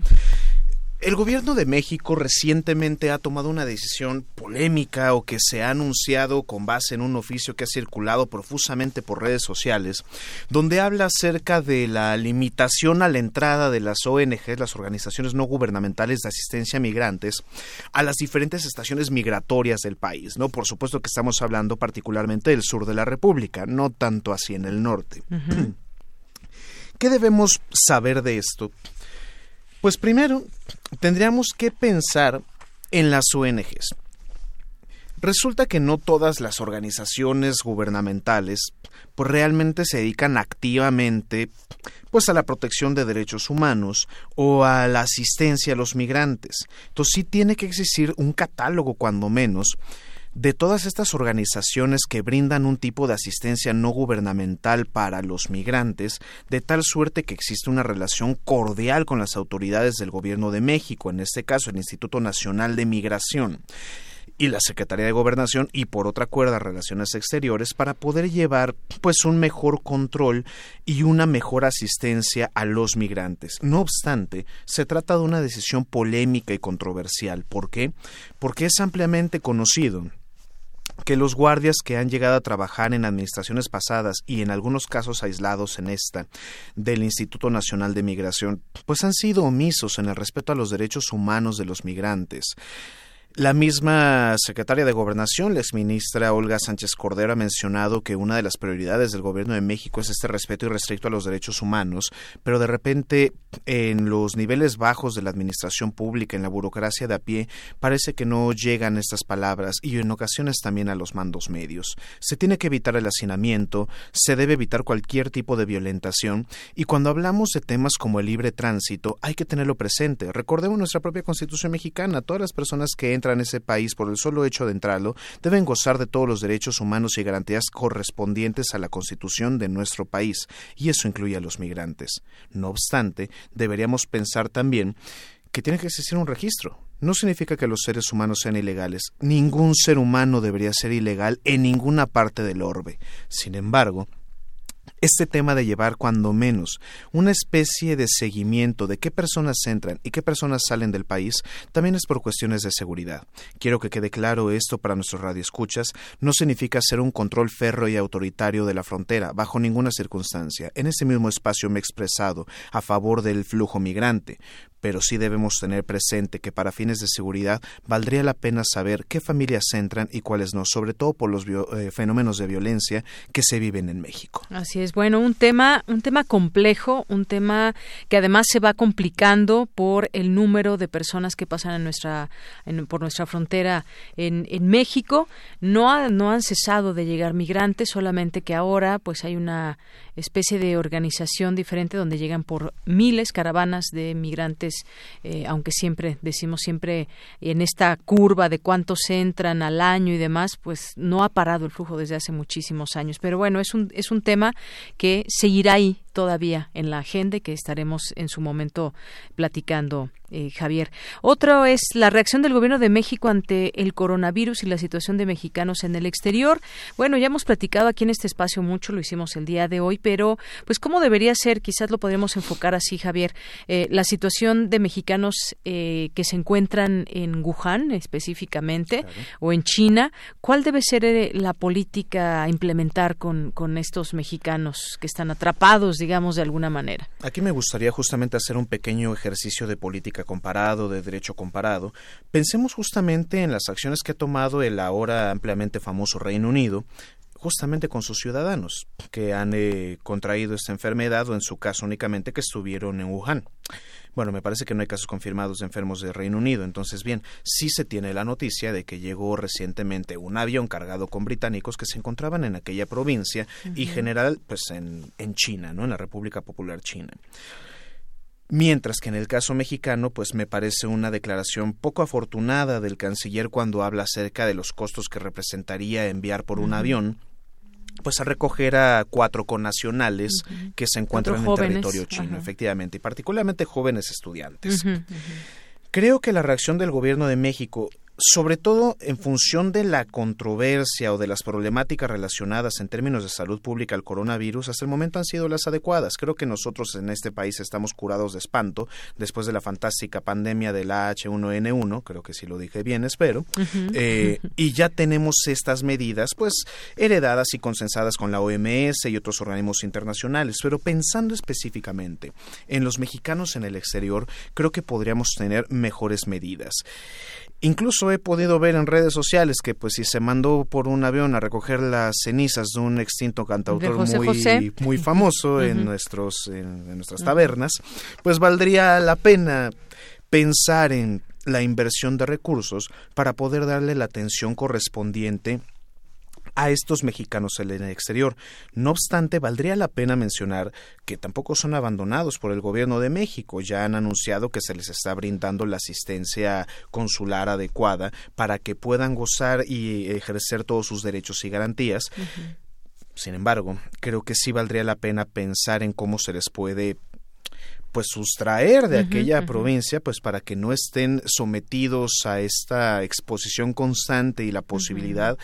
El gobierno de México recientemente ha tomado una decisión polémica o que se ha anunciado con base en un oficio que ha circulado profusamente por redes sociales, donde habla acerca de la limitación a la entrada de las ONG, las organizaciones no gubernamentales de asistencia a migrantes, a las diferentes estaciones migratorias del país. No, por supuesto que estamos hablando particularmente del sur de la República, no tanto así en el norte. ¿Qué debemos saber de esto? Pues primero, tendríamos que pensar en las ONGs. Resulta que no todas las organizaciones gubernamentales pues realmente se dedican activamente pues a la protección de derechos humanos o a la asistencia a los migrantes. Entonces sí tiene que existir un catálogo cuando menos de todas estas organizaciones que brindan un tipo de asistencia no gubernamental para los migrantes, de tal suerte que existe una relación cordial con las autoridades del Gobierno de México, en este caso el Instituto Nacional de Migración y la Secretaría de Gobernación y por otra cuerda Relaciones Exteriores para poder llevar pues un mejor control y una mejor asistencia a los migrantes. No obstante, se trata de una decisión polémica y controversial. ¿Por qué? Porque es ampliamente conocido que los guardias que han llegado a trabajar en administraciones pasadas y en algunos casos aislados en esta del Instituto Nacional de Migración, pues han sido omisos en el respeto a los derechos humanos de los migrantes. La misma secretaria de Gobernación, la exministra Olga Sánchez Cordero, ha mencionado que una de las prioridades del gobierno de México es este respeto y restricto a los derechos humanos, pero de repente en los niveles bajos de la administración pública, en la burocracia de a pie, parece que no llegan estas palabras y en ocasiones también a los mandos medios. Se tiene que evitar el hacinamiento, se debe evitar cualquier tipo de violentación y cuando hablamos de temas como el libre tránsito hay que tenerlo presente. Recordemos nuestra propia Constitución mexicana, todas las personas que en ese país por el solo hecho de entrarlo deben gozar de todos los derechos humanos y garantías correspondientes a la Constitución de nuestro país, y eso incluye a los migrantes. No obstante, deberíamos pensar también que tiene que existir un registro. No significa que los seres humanos sean ilegales. Ningún ser humano debería ser ilegal en ninguna parte del orbe. Sin embargo, este tema de llevar cuando menos una especie de seguimiento de qué personas entran y qué personas salen del país también es por cuestiones de seguridad. Quiero que quede claro esto para nuestros radioescuchas, no significa ser un control férreo y autoritario de la frontera bajo ninguna circunstancia. En ese mismo espacio me he expresado a favor del flujo migrante, pero sí debemos tener presente que para fines de seguridad valdría la pena saber qué familias entran y cuáles no, sobre todo por los eh, fenómenos de violencia que se viven en México. Así es, bueno, un tema, un tema complejo, un tema que además se va complicando por el número de personas que pasan en nuestra, por nuestra frontera en, en México. No, no han cesado de llegar migrantes, solamente que ahora pues hay una especie de organización diferente donde llegan por miles caravanas de migrantes, eh, aunque siempre decimos siempre en esta curva de cuántos entran al año y demás, pues no ha parado el flujo desde hace muchísimos años. Pero bueno, es un, es un tema que seguirá ahí todavía en la agenda que estaremos en su momento platicando, eh, Javier. Otro es la reacción del Gobierno de México ante el coronavirus y la situación de mexicanos en el exterior. Bueno, ya hemos platicado aquí en este espacio mucho, lo hicimos el día de hoy, pero pues cómo debería ser, quizás lo podríamos enfocar así, Javier, eh, la situación de mexicanos eh, que se encuentran en Wuhan específicamente o en China, ¿cuál debe ser la política a implementar con, con estos mexicanos que están atrapados digamos, de alguna manera. Aquí me gustaría justamente hacer un pequeño ejercicio de política comparado, de derecho comparado. Pensemos justamente en las acciones que ha tomado el ahora ampliamente famoso Reino Unido justamente con sus ciudadanos que han eh, contraído esta enfermedad o en su caso únicamente que estuvieron en Wuhan. Bueno, me parece que no hay casos confirmados de enfermos de Reino Unido. Entonces, bien, sí se tiene la noticia de que llegó recientemente un avión cargado con británicos que se encontraban en aquella provincia y general, pues en, en China, ¿no? En la República Popular China. Mientras que en el caso mexicano, pues me parece una declaración poco afortunada del canciller cuando habla acerca de los costos que representaría enviar por un avión pues a recoger a cuatro connacionales que se encuentran en el territorio chino, efectivamente, y particularmente jóvenes estudiantes. Creo que la reacción del gobierno de México sobre todo en función de la controversia o de las problemáticas relacionadas en términos de salud pública al coronavirus, hasta el momento han sido las adecuadas. Creo que nosotros en este país estamos curados de espanto después de la fantástica pandemia del H1N1, creo que sí lo dije bien, espero, eh, y ya tenemos estas medidas pues heredadas y consensadas con la OMS y otros organismos internacionales, pero pensando específicamente en los mexicanos en el exterior, creo que podríamos tener mejores medidas. Incluso he podido ver en redes sociales que pues si se mandó por un avión a recoger las cenizas de un extinto cantautor muy, muy famoso en nuestros en nuestras tabernas, pues valdría la pena pensar en la inversión de recursos para poder darle la atención correspondiente a estos mexicanos en el exterior. No obstante, valdría la pena mencionar que tampoco son abandonados por el gobierno de México. Ya han anunciado que se les está brindando la asistencia consular adecuada para que puedan gozar y ejercer todos sus derechos y garantías. Sin embargo, creo que sí valdría la pena pensar en cómo se les puede pues sustraer de aquella provincia pues para que no estén sometidos a esta exposición constante y la posibilidad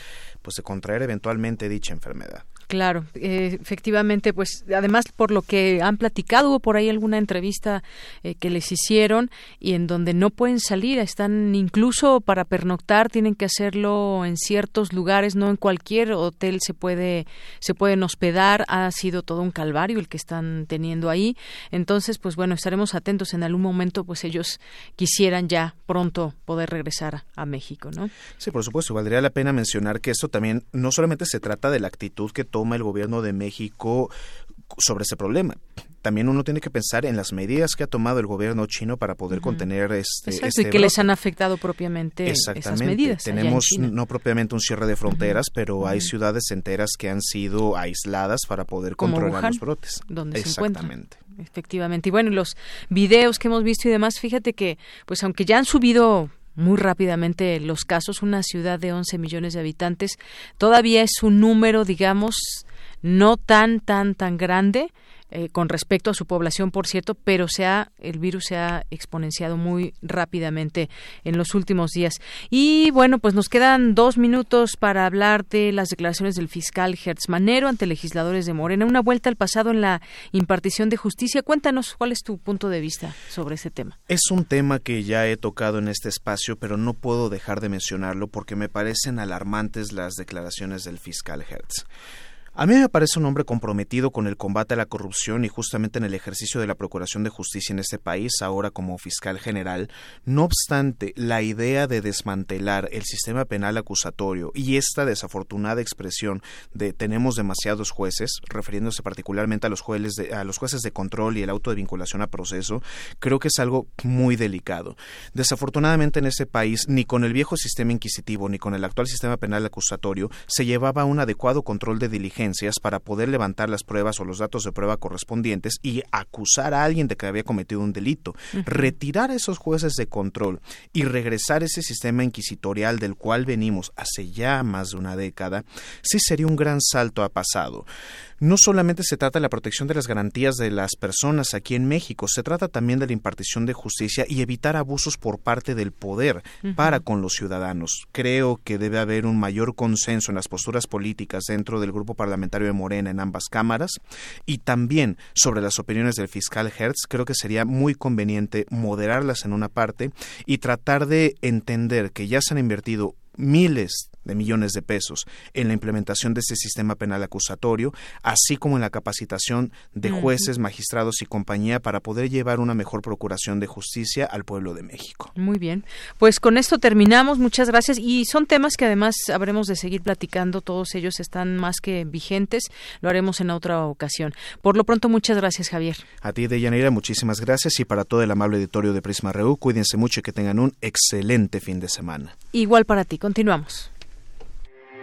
pues de contraer eventualmente dicha enfermedad. Claro, eh, efectivamente, pues además por lo que han platicado, hubo por ahí alguna entrevista eh, que les hicieron y en donde no pueden salir, están incluso para pernoctar, tienen que hacerlo en ciertos lugares, no en cualquier hotel se puede se pueden hospedar, ha sido todo un calvario el que están teniendo ahí. Entonces, pues bueno, estaremos atentos en algún momento, pues ellos quisieran ya pronto poder regresar a México, ¿no? Sí, por supuesto, valdría la pena mencionar que esto también no solamente se trata de la actitud que toma el gobierno de México sobre ese problema. También uno tiene que pensar en las medidas que ha tomado el gobierno chino para poder contener este, Exacto, y que les han afectado propiamente esas medidas. Tenemos no propiamente un cierre de fronteras, pero hay ciudades enteras que han sido aisladas para poder controlar los brotes. Donde Exactamente. Se Efectivamente. Y bueno, los videos que hemos visto y demás, fíjate que, pues aunque ya han subido muy rápidamente los casos. Una ciudad de 11 millones de habitantes todavía es un número, digamos, no tan, tan, tan grande eh, con respecto a su población, por cierto, pero se ha, el virus se ha exponenciado muy rápidamente en los últimos días. Y bueno, pues nos quedan dos minutos para hablar de las declaraciones del fiscal Hertz Manero ante legisladores de Morena. Una vuelta al pasado en la impartición de justicia. Cuéntanos cuál es tu punto de vista sobre ese tema. Es un tema que ya he tocado en este espacio, pero no puedo dejar de mencionarlo porque me parecen alarmantes las declaraciones del fiscal Hertz. A mí me parece un hombre comprometido con el combate a la corrupción y justamente en el ejercicio de la Procuración de Justicia en este país, ahora como fiscal general. No obstante, la idea de desmantelar el sistema penal acusatorio y esta desafortunada expresión de tenemos demasiados jueces, refiriéndose particularmente a los jueces de, a los jueces de control y el auto de vinculación a proceso, creo que es algo muy delicado. Desafortunadamente en este país, ni con el viejo sistema inquisitivo ni con el actual sistema penal acusatorio se llevaba un adecuado control de diligencia agencias para poder levantar las pruebas o los datos de prueba correspondientes y acusar a alguien de que había cometido un delito. Retirar a esos jueces de control y regresar ese sistema inquisitorial del cual venimos hace ya más de una década, sí sería un gran salto a pasado no solamente se trata de la protección de las garantías de las personas aquí en México, se trata también de la impartición de justicia y evitar abusos por parte del poder para con los ciudadanos. Creo que debe haber un mayor consenso en las posturas políticas dentro del grupo parlamentario de Morena en ambas cámaras y también sobre las opiniones del fiscal Hertz. Creo que sería muy conveniente moderarlas en una parte y tratar de entender que ya se han invertido miles de millones de pesos en la implementación de este sistema penal acusatorio, así como en la capacitación de jueces, magistrados y compañía para poder llevar una mejor procuración de justicia al pueblo de México. Muy bien, pues con esto terminamos. Muchas gracias. Y son temas que además habremos de seguir platicando. Todos ellos están más que vigentes. Lo haremos en otra ocasión. Por lo pronto, muchas gracias, Javier. A ti, Deyanira, muchísimas gracias. Y para todo el amable auditorio de Prisma Reú, cuídense mucho y que tengan un excelente fin de semana. Igual para ti. Continuamos.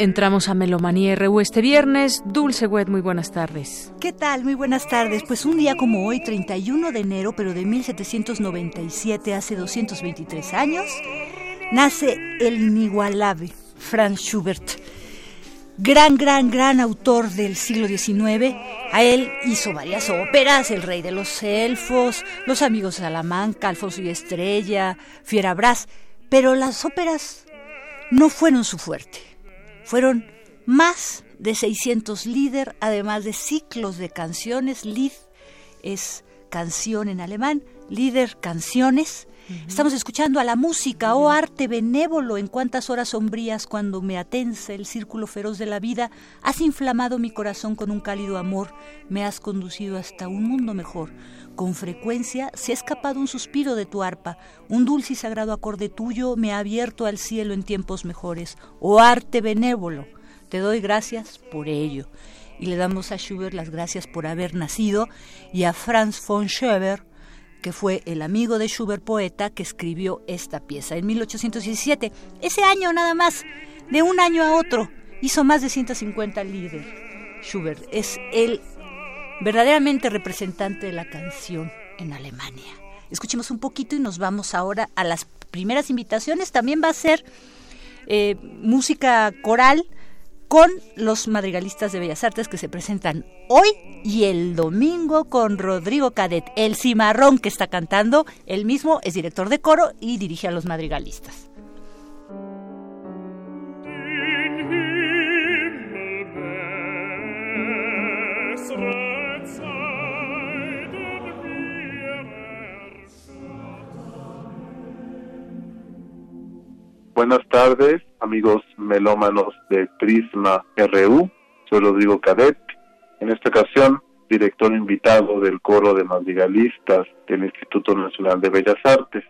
Entramos a Melomanía RU este viernes. Dulce Wet, muy buenas tardes. ¿Qué tal? Muy buenas tardes. Pues un día como hoy, 31 de enero, pero de 1797, hace 223 años, nace el inigualable Franz Schubert. Gran, gran, gran autor del siglo XIX. A él hizo varias óperas, El Rey de los Elfos, Los Amigos de Salamanca, Alfonso y Estrella, Fierabras. Pero las óperas no fueron su fuerte. Fueron más de 600 líder, además de ciclos de canciones. Lied es canción en alemán, líder canciones. Estamos escuchando a la música, oh arte benévolo, en cuántas horas sombrías cuando me atensa el círculo feroz de la vida, has inflamado mi corazón con un cálido amor, me has conducido hasta un mundo mejor. Con frecuencia se ha escapado un suspiro de tu arpa, un dulce y sagrado acorde tuyo me ha abierto al cielo en tiempos mejores. Oh arte benévolo, te doy gracias por ello. Y le damos a Schubert las gracias por haber nacido y a Franz von Schubert que fue el amigo de Schubert poeta que escribió esta pieza en 1817. Ese año nada más, de un año a otro, hizo más de 150 líderes. Schubert es el verdaderamente representante de la canción en Alemania. Escuchemos un poquito y nos vamos ahora a las primeras invitaciones. También va a ser eh, música coral con los madrigalistas de Bellas Artes que se presentan hoy y el domingo con Rodrigo Cadet, el cimarrón que está cantando. Él mismo es director de coro y dirige a los madrigalistas. Buenas tardes, amigos melómanos de Prisma RU. Soy Rodrigo Cadet. En esta ocasión, director invitado del coro de madrigalistas del Instituto Nacional de Bellas Artes.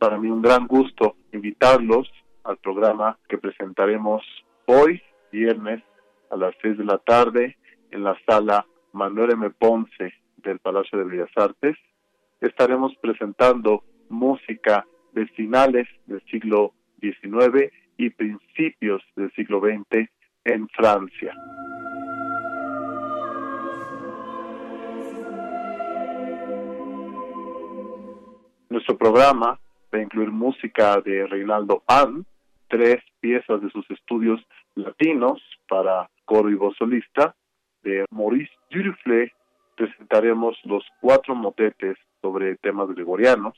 Para mí un gran gusto invitarlos al programa que presentaremos hoy, viernes, a las seis de la tarde, en la sala Manuel M. Ponce del Palacio de Bellas Artes, estaremos presentando música de finales del siglo XIX y principios del siglo XX en Francia. Nuestro programa va a incluir música de Reinaldo Pan, tres piezas de sus estudios latinos para coro y voz solista. De Maurice Duruflé presentaremos los cuatro motetes sobre temas gregorianos.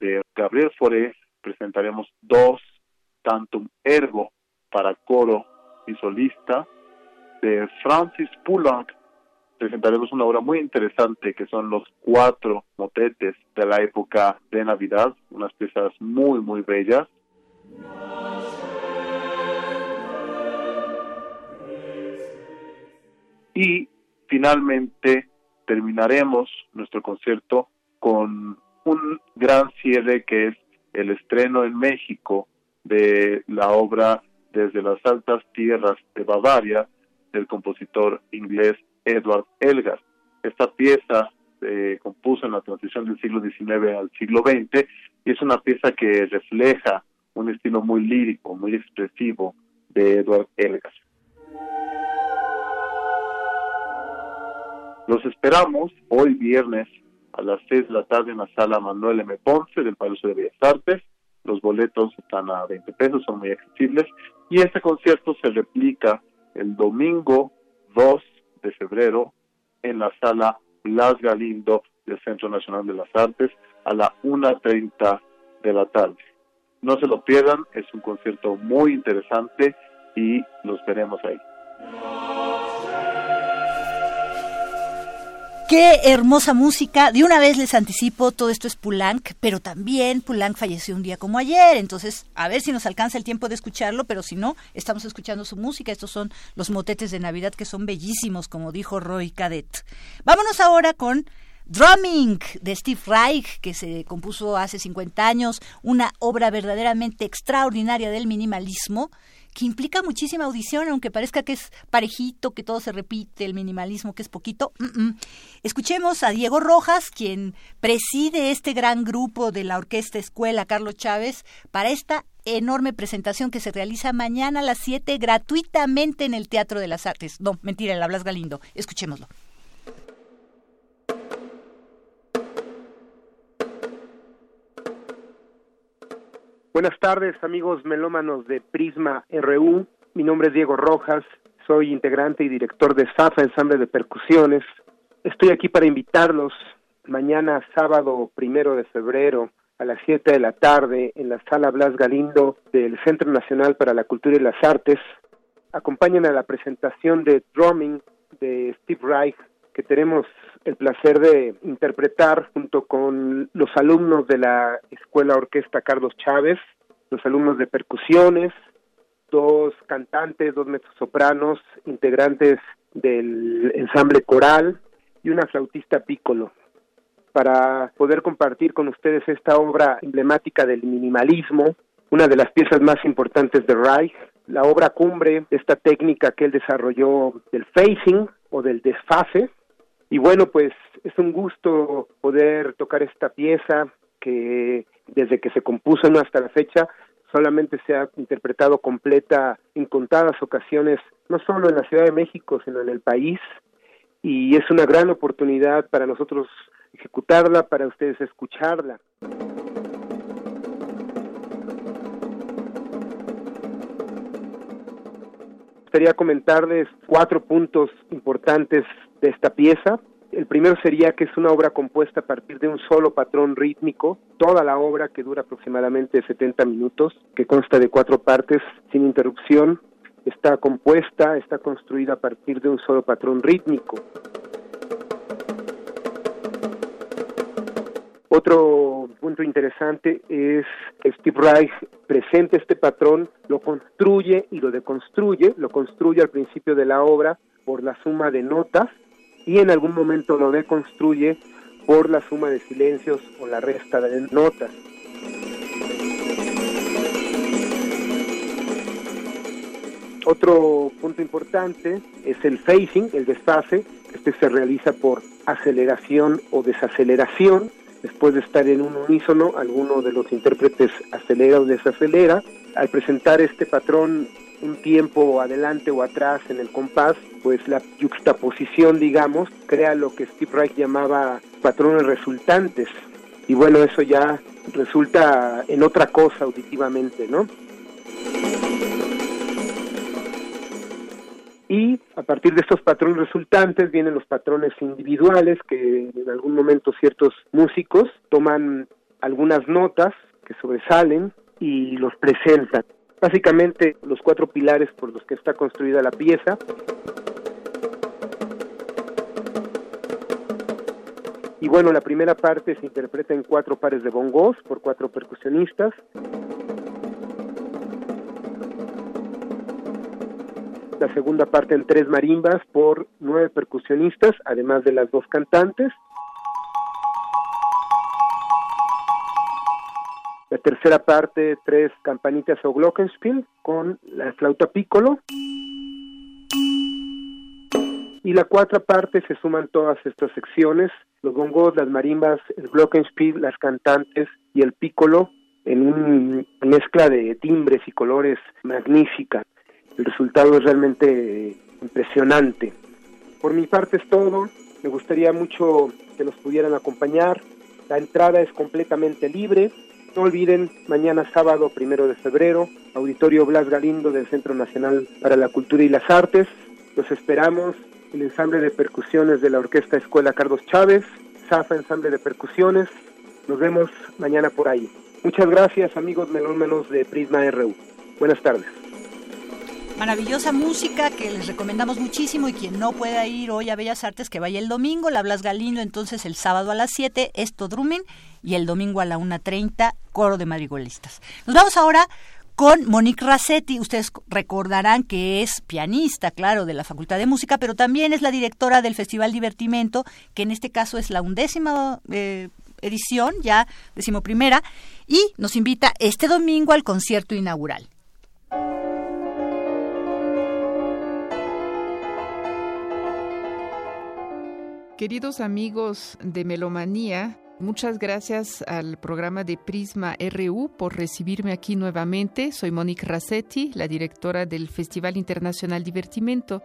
De Gabriel Foré presentaremos dos Tantum Ergo para coro y solista. De Francis Poulenc presentaremos una obra muy interesante que son los cuatro motetes de la época de Navidad, unas piezas muy, muy bellas. Y finalmente terminaremos nuestro concierto con un gran cierre que es el estreno en México de la obra Desde las altas tierras de Bavaria del compositor inglés Edward Elgar. Esta pieza se compuso en la transición del siglo XIX al siglo XX y es una pieza que refleja un estilo muy lírico, muy expresivo de Edward Elgar. Los esperamos hoy viernes a las 6 de la tarde en la sala Manuel M. Ponce del Palacio de Bellas Artes. Los boletos están a 20 pesos, son muy accesibles. Y este concierto se replica el domingo 2 de febrero en la sala Blas Galindo del Centro Nacional de las Artes a la 1.30 de la tarde. No se lo pierdan, es un concierto muy interesante y los veremos ahí. Qué hermosa música. De una vez les anticipo, todo esto es Poulenc, pero también Poulenc falleció un día como ayer. Entonces, a ver si nos alcanza el tiempo de escucharlo, pero si no, estamos escuchando su música. Estos son los motetes de Navidad que son bellísimos, como dijo Roy Cadet. Vámonos ahora con Drumming de Steve Reich, que se compuso hace 50 años, una obra verdaderamente extraordinaria del minimalismo que implica muchísima audición, aunque parezca que es parejito, que todo se repite, el minimalismo que es poquito. Escuchemos a Diego Rojas, quien preside este gran grupo de la Orquesta Escuela Carlos Chávez, para esta enorme presentación que se realiza mañana a las 7 gratuitamente en el Teatro de las Artes. No, mentira, el Hablas Galindo. Escuchémoslo. Buenas tardes, amigos melómanos de Prisma RU. Mi nombre es Diego Rojas, soy integrante y director de SAFA Ensamble de Percusiones. Estoy aquí para invitarlos mañana sábado primero de febrero a las 7 de la tarde en la sala Blas Galindo del Centro Nacional para la Cultura y las Artes. Acompañen a la presentación de Drumming de Steve Reich que tenemos el placer de interpretar junto con los alumnos de la Escuela Orquesta Carlos Chávez, los alumnos de percusiones, dos cantantes, dos mezzosopranos, integrantes del ensamble coral y una flautista pícolo para poder compartir con ustedes esta obra emblemática del minimalismo, una de las piezas más importantes de Reich, la obra cumbre esta técnica que él desarrolló del facing o del desfase, y bueno, pues es un gusto poder tocar esta pieza que desde que se compuso hasta la fecha solamente se ha interpretado completa en contadas ocasiones, no solo en la Ciudad de México, sino en el país. Y es una gran oportunidad para nosotros ejecutarla, para ustedes escucharla. Quería comentarles cuatro puntos importantes de esta pieza. El primero sería que es una obra compuesta a partir de un solo patrón rítmico, toda la obra que dura aproximadamente 70 minutos, que consta de cuatro partes sin interrupción, está compuesta, está construida a partir de un solo patrón rítmico. Otro punto interesante es que Steve Reich presenta este patrón, lo construye y lo deconstruye, lo construye al principio de la obra por la suma de notas y en algún momento lo deconstruye por la suma de silencios o la resta de notas. Otro punto importante es el phasing, el desfase. Este se realiza por aceleración o desaceleración. Después de estar en un unísono, alguno de los intérpretes acelera o desacelera. Al presentar este patrón un tiempo adelante o atrás en el compás, pues la juxtaposición, digamos, crea lo que Steve Reich llamaba patrones resultantes. Y bueno, eso ya resulta en otra cosa auditivamente, ¿no? Y a partir de estos patrones resultantes vienen los patrones individuales que en algún momento ciertos músicos toman algunas notas que sobresalen y los presentan. Básicamente los cuatro pilares por los que está construida la pieza. Y bueno, la primera parte se interpreta en cuatro pares de bongos por cuatro percusionistas. La segunda parte en tres marimbas por nueve percusionistas, además de las dos cantantes. La tercera parte, tres campanitas o glockenspiel con la flauta piccolo. Y la cuarta parte se suman todas estas secciones, los bongos, las marimbas, el glockenspiel, las cantantes y el piccolo en una mezcla de timbres y colores magnífica. El resultado es realmente impresionante. Por mi parte es todo. Me gustaría mucho que nos pudieran acompañar. La entrada es completamente libre. No olviden, mañana sábado, primero de febrero, Auditorio Blas Galindo del Centro Nacional para la Cultura y las Artes. Los esperamos, el ensamble de percusiones de la Orquesta Escuela Carlos Chávez, Zafa Ensamble de Percusiones. Nos vemos mañana por ahí. Muchas gracias, amigos melómenos de Prisma RU. Buenas tardes. Maravillosa música que les recomendamos muchísimo y quien no pueda ir hoy a Bellas Artes que vaya el domingo, la Blas Galindo entonces el sábado a las 7, esto Drumming y el domingo a la 1.30, coro de madrigolistas. Nos vamos ahora con Monique Rassetti. Ustedes recordarán que es pianista, claro, de la Facultad de Música, pero también es la directora del Festival Divertimento, que en este caso es la undécima eh, edición, ya decimoprimera, y nos invita este domingo al concierto inaugural. Queridos amigos de Melomanía, muchas gracias al programa de Prisma RU por recibirme aquí nuevamente. Soy Monique Rassetti, la directora del Festival Internacional Divertimento.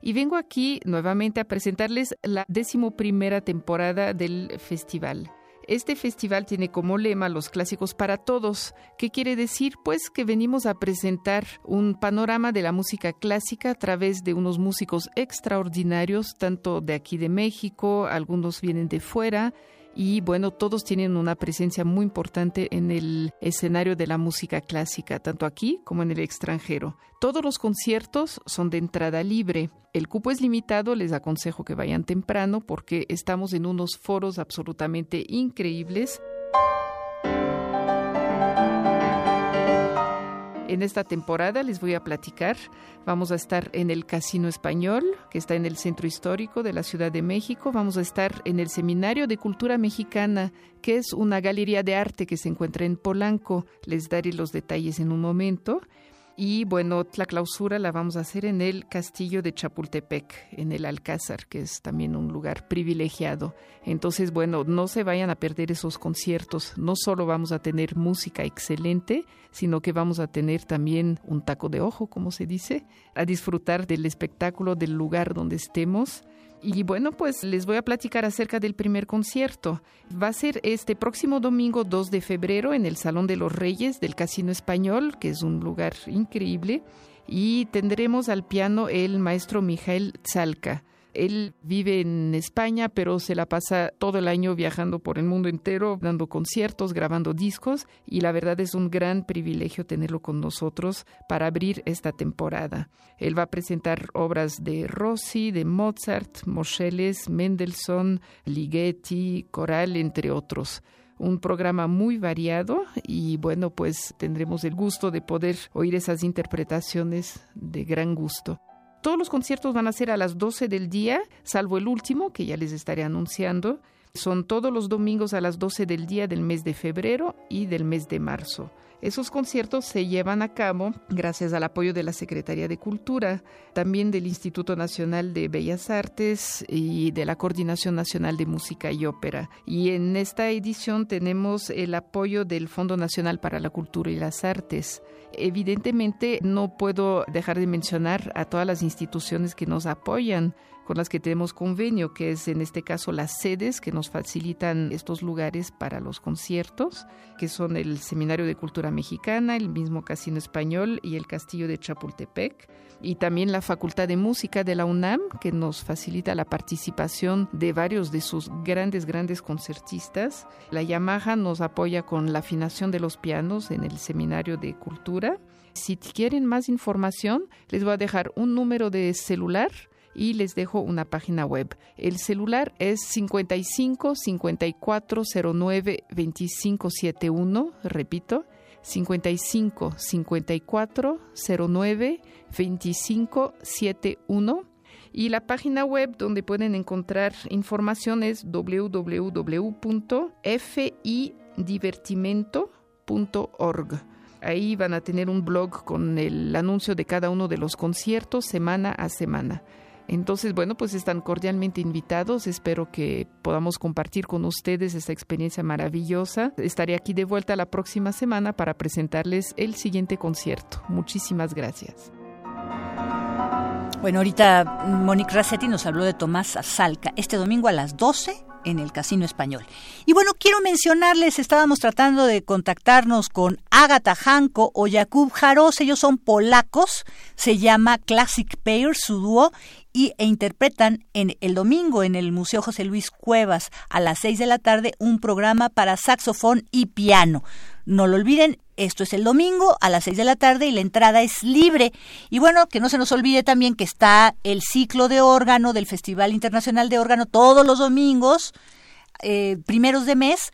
Y vengo aquí nuevamente a presentarles la decimoprimera temporada del festival. Este festival tiene como lema los clásicos para todos. ¿Qué quiere decir? Pues que venimos a presentar un panorama de la música clásica a través de unos músicos extraordinarios, tanto de aquí de México, algunos vienen de fuera, y bueno, todos tienen una presencia muy importante en el escenario de la música clásica, tanto aquí como en el extranjero. Todos los conciertos son de entrada libre. El cupo es limitado, les aconsejo que vayan temprano porque estamos en unos foros absolutamente increíbles. En esta temporada les voy a platicar. Vamos a estar en el Casino Español, que está en el centro histórico de la Ciudad de México. Vamos a estar en el Seminario de Cultura Mexicana, que es una galería de arte que se encuentra en Polanco. Les daré los detalles en un momento. Y bueno, la clausura la vamos a hacer en el castillo de Chapultepec, en el Alcázar, que es también un lugar privilegiado. Entonces, bueno, no se vayan a perder esos conciertos. No solo vamos a tener música excelente, sino que vamos a tener también un taco de ojo, como se dice, a disfrutar del espectáculo del lugar donde estemos y bueno, pues les voy a platicar acerca del primer concierto. Va a ser este próximo domingo 2 de febrero en el Salón de los Reyes del Casino Español, que es un lugar increíble. Y tendremos al piano el maestro Mijael Tzalka. Él vive en España, pero se la pasa todo el año viajando por el mundo entero, dando conciertos, grabando discos, y la verdad es un gran privilegio tenerlo con nosotros para abrir esta temporada. Él va a presentar obras de Rossi, de Mozart, Moscheles, Mendelssohn, Ligeti, Coral, entre otros un programa muy variado y bueno, pues tendremos el gusto de poder oír esas interpretaciones de gran gusto. Todos los conciertos van a ser a las 12 del día, salvo el último, que ya les estaré anunciando. Son todos los domingos a las 12 del día del mes de febrero y del mes de marzo. Esos conciertos se llevan a cabo gracias al apoyo de la Secretaría de Cultura, también del Instituto Nacional de Bellas Artes y de la Coordinación Nacional de Música y Ópera. Y en esta edición tenemos el apoyo del Fondo Nacional para la Cultura y las Artes. Evidentemente no puedo dejar de mencionar a todas las instituciones que nos apoyan con las que tenemos convenio, que es en este caso las sedes que nos facilitan estos lugares para los conciertos, que son el Seminario de Cultura Mexicana, el mismo Casino Español y el Castillo de Chapultepec, y también la Facultad de Música de la UNAM, que nos facilita la participación de varios de sus grandes, grandes concertistas. La Yamaha nos apoya con la afinación de los pianos en el Seminario de Cultura. Si quieren más información, les voy a dejar un número de celular y les dejo una página web. El celular es 55 54 09 25 71, repito, 55 54 09 25 71 y la página web donde pueden encontrar información es www.fidivertimento.org. Ahí van a tener un blog con el anuncio de cada uno de los conciertos semana a semana. Entonces, bueno, pues están cordialmente invitados. Espero que podamos compartir con ustedes esta experiencia maravillosa. Estaré aquí de vuelta la próxima semana para presentarles el siguiente concierto. Muchísimas gracias. Bueno, ahorita Monique Rassetti nos habló de Tomás Salca este domingo a las 12 en el Casino Español. Y bueno, quiero mencionarles, estábamos tratando de contactarnos con Agatha Hanko o Jakub Jaros, ellos son polacos, se llama Classic Pair, su dúo, y, e interpretan en el domingo en el Museo José Luis Cuevas a las seis de la tarde un programa para saxofón y piano. No lo olviden, esto es el domingo a las seis de la tarde y la entrada es libre. Y bueno, que no se nos olvide también que está el ciclo de órgano del Festival Internacional de Órgano todos los domingos, eh, primeros de mes,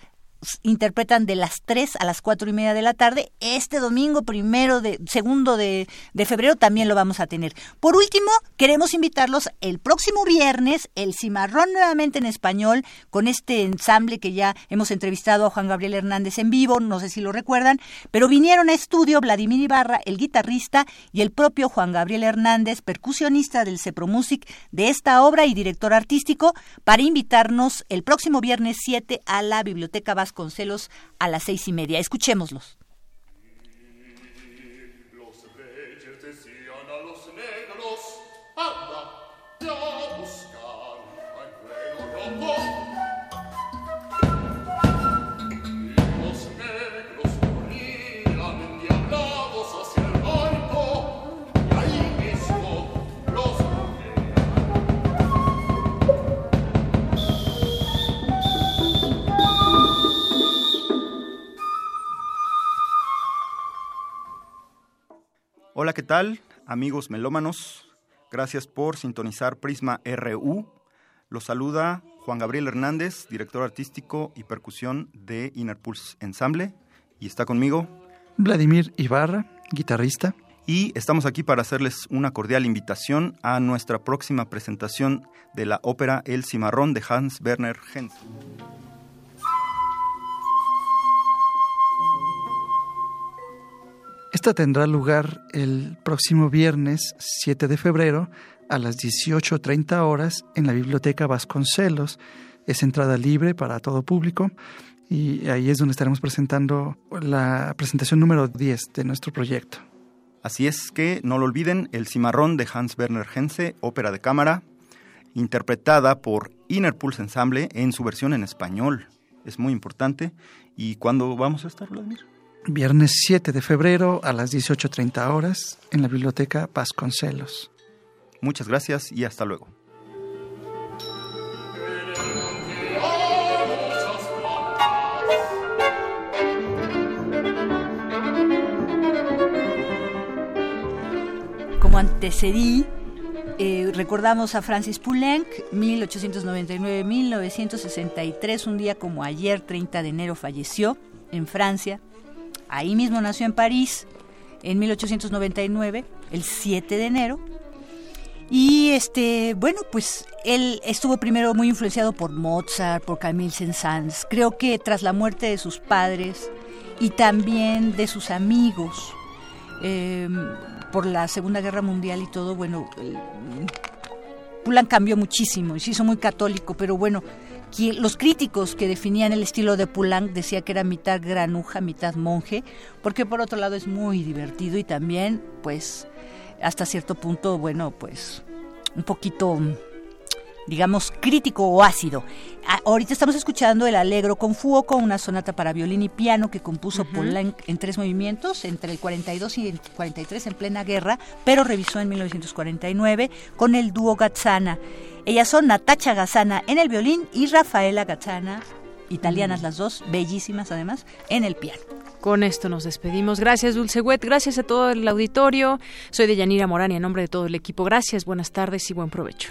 interpretan de las 3 a las cuatro y media de la tarde. Este domingo, primero de, segundo de, de, febrero, también lo vamos a tener. Por último, queremos invitarlos el próximo viernes, el Cimarrón nuevamente en español, con este ensamble que ya hemos entrevistado a Juan Gabriel Hernández en vivo, no sé si lo recuerdan, pero vinieron a estudio Vladimir Ibarra, el guitarrista, y el propio Juan Gabriel Hernández, percusionista del Cepro Music de esta obra y director artístico, para invitarnos el próximo viernes 7 a la Biblioteca Vasconcelos a las seis y media. Escuchémoslos. Hola, ¿qué tal? Amigos melómanos, gracias por sintonizar Prisma RU. Los saluda Juan Gabriel Hernández, director artístico y percusión de Inner Pulse Ensemble. Y está conmigo Vladimir Ibarra, guitarrista. Y estamos aquí para hacerles una cordial invitación a nuestra próxima presentación de la ópera El Cimarrón de Hans Werner Henze. Esta tendrá lugar el próximo viernes 7 de febrero a las 18.30 horas en la Biblioteca Vasconcelos. Es entrada libre para todo público y ahí es donde estaremos presentando la presentación número 10 de nuestro proyecto. Así es que no lo olviden, El Cimarrón de Hans Werner Henze, ópera de cámara, interpretada por Inner Pulse Ensemble en su versión en español. Es muy importante. ¿Y cuándo vamos a estar, Vladimir? Viernes 7 de febrero a las 18.30 horas en la Biblioteca Vasconcelos. Muchas gracias y hasta luego. Como antecedí, eh, recordamos a Francis Poulenc, 1899-1963, un día como ayer, 30 de enero, falleció en Francia Ahí mismo nació en París en 1899, el 7 de enero. Y este, bueno, pues él estuvo primero muy influenciado por Mozart, por Camille Saint-Saëns. Creo que tras la muerte de sus padres y también de sus amigos. Em, por la Segunda Guerra Mundial y todo, bueno, Poulenc cambió muchísimo y se hizo muy católico, pero bueno, los críticos que definían el estilo de Poulenc decía que era mitad granuja, mitad monje, porque por otro lado es muy divertido y también, pues, hasta cierto punto, bueno, pues, un poquito digamos, crítico o ácido. ahorita estamos escuchando el Alegro con Fuoco, una sonata para violín y piano que compuso Poulenc en tres movimientos, entre el 42 y el 43 en plena guerra, pero revisó en 1949 con el dúo Gazzana. Ellas son Natacha Gazzana en el violín y Rafaela Gazzana, italianas las dos, bellísimas además, en el piano. Con esto nos despedimos. Gracias, Dulce Wet. Gracias a todo el auditorio. Soy de Yanira Morán y en nombre de todo el equipo. Gracias, buenas tardes y buen provecho.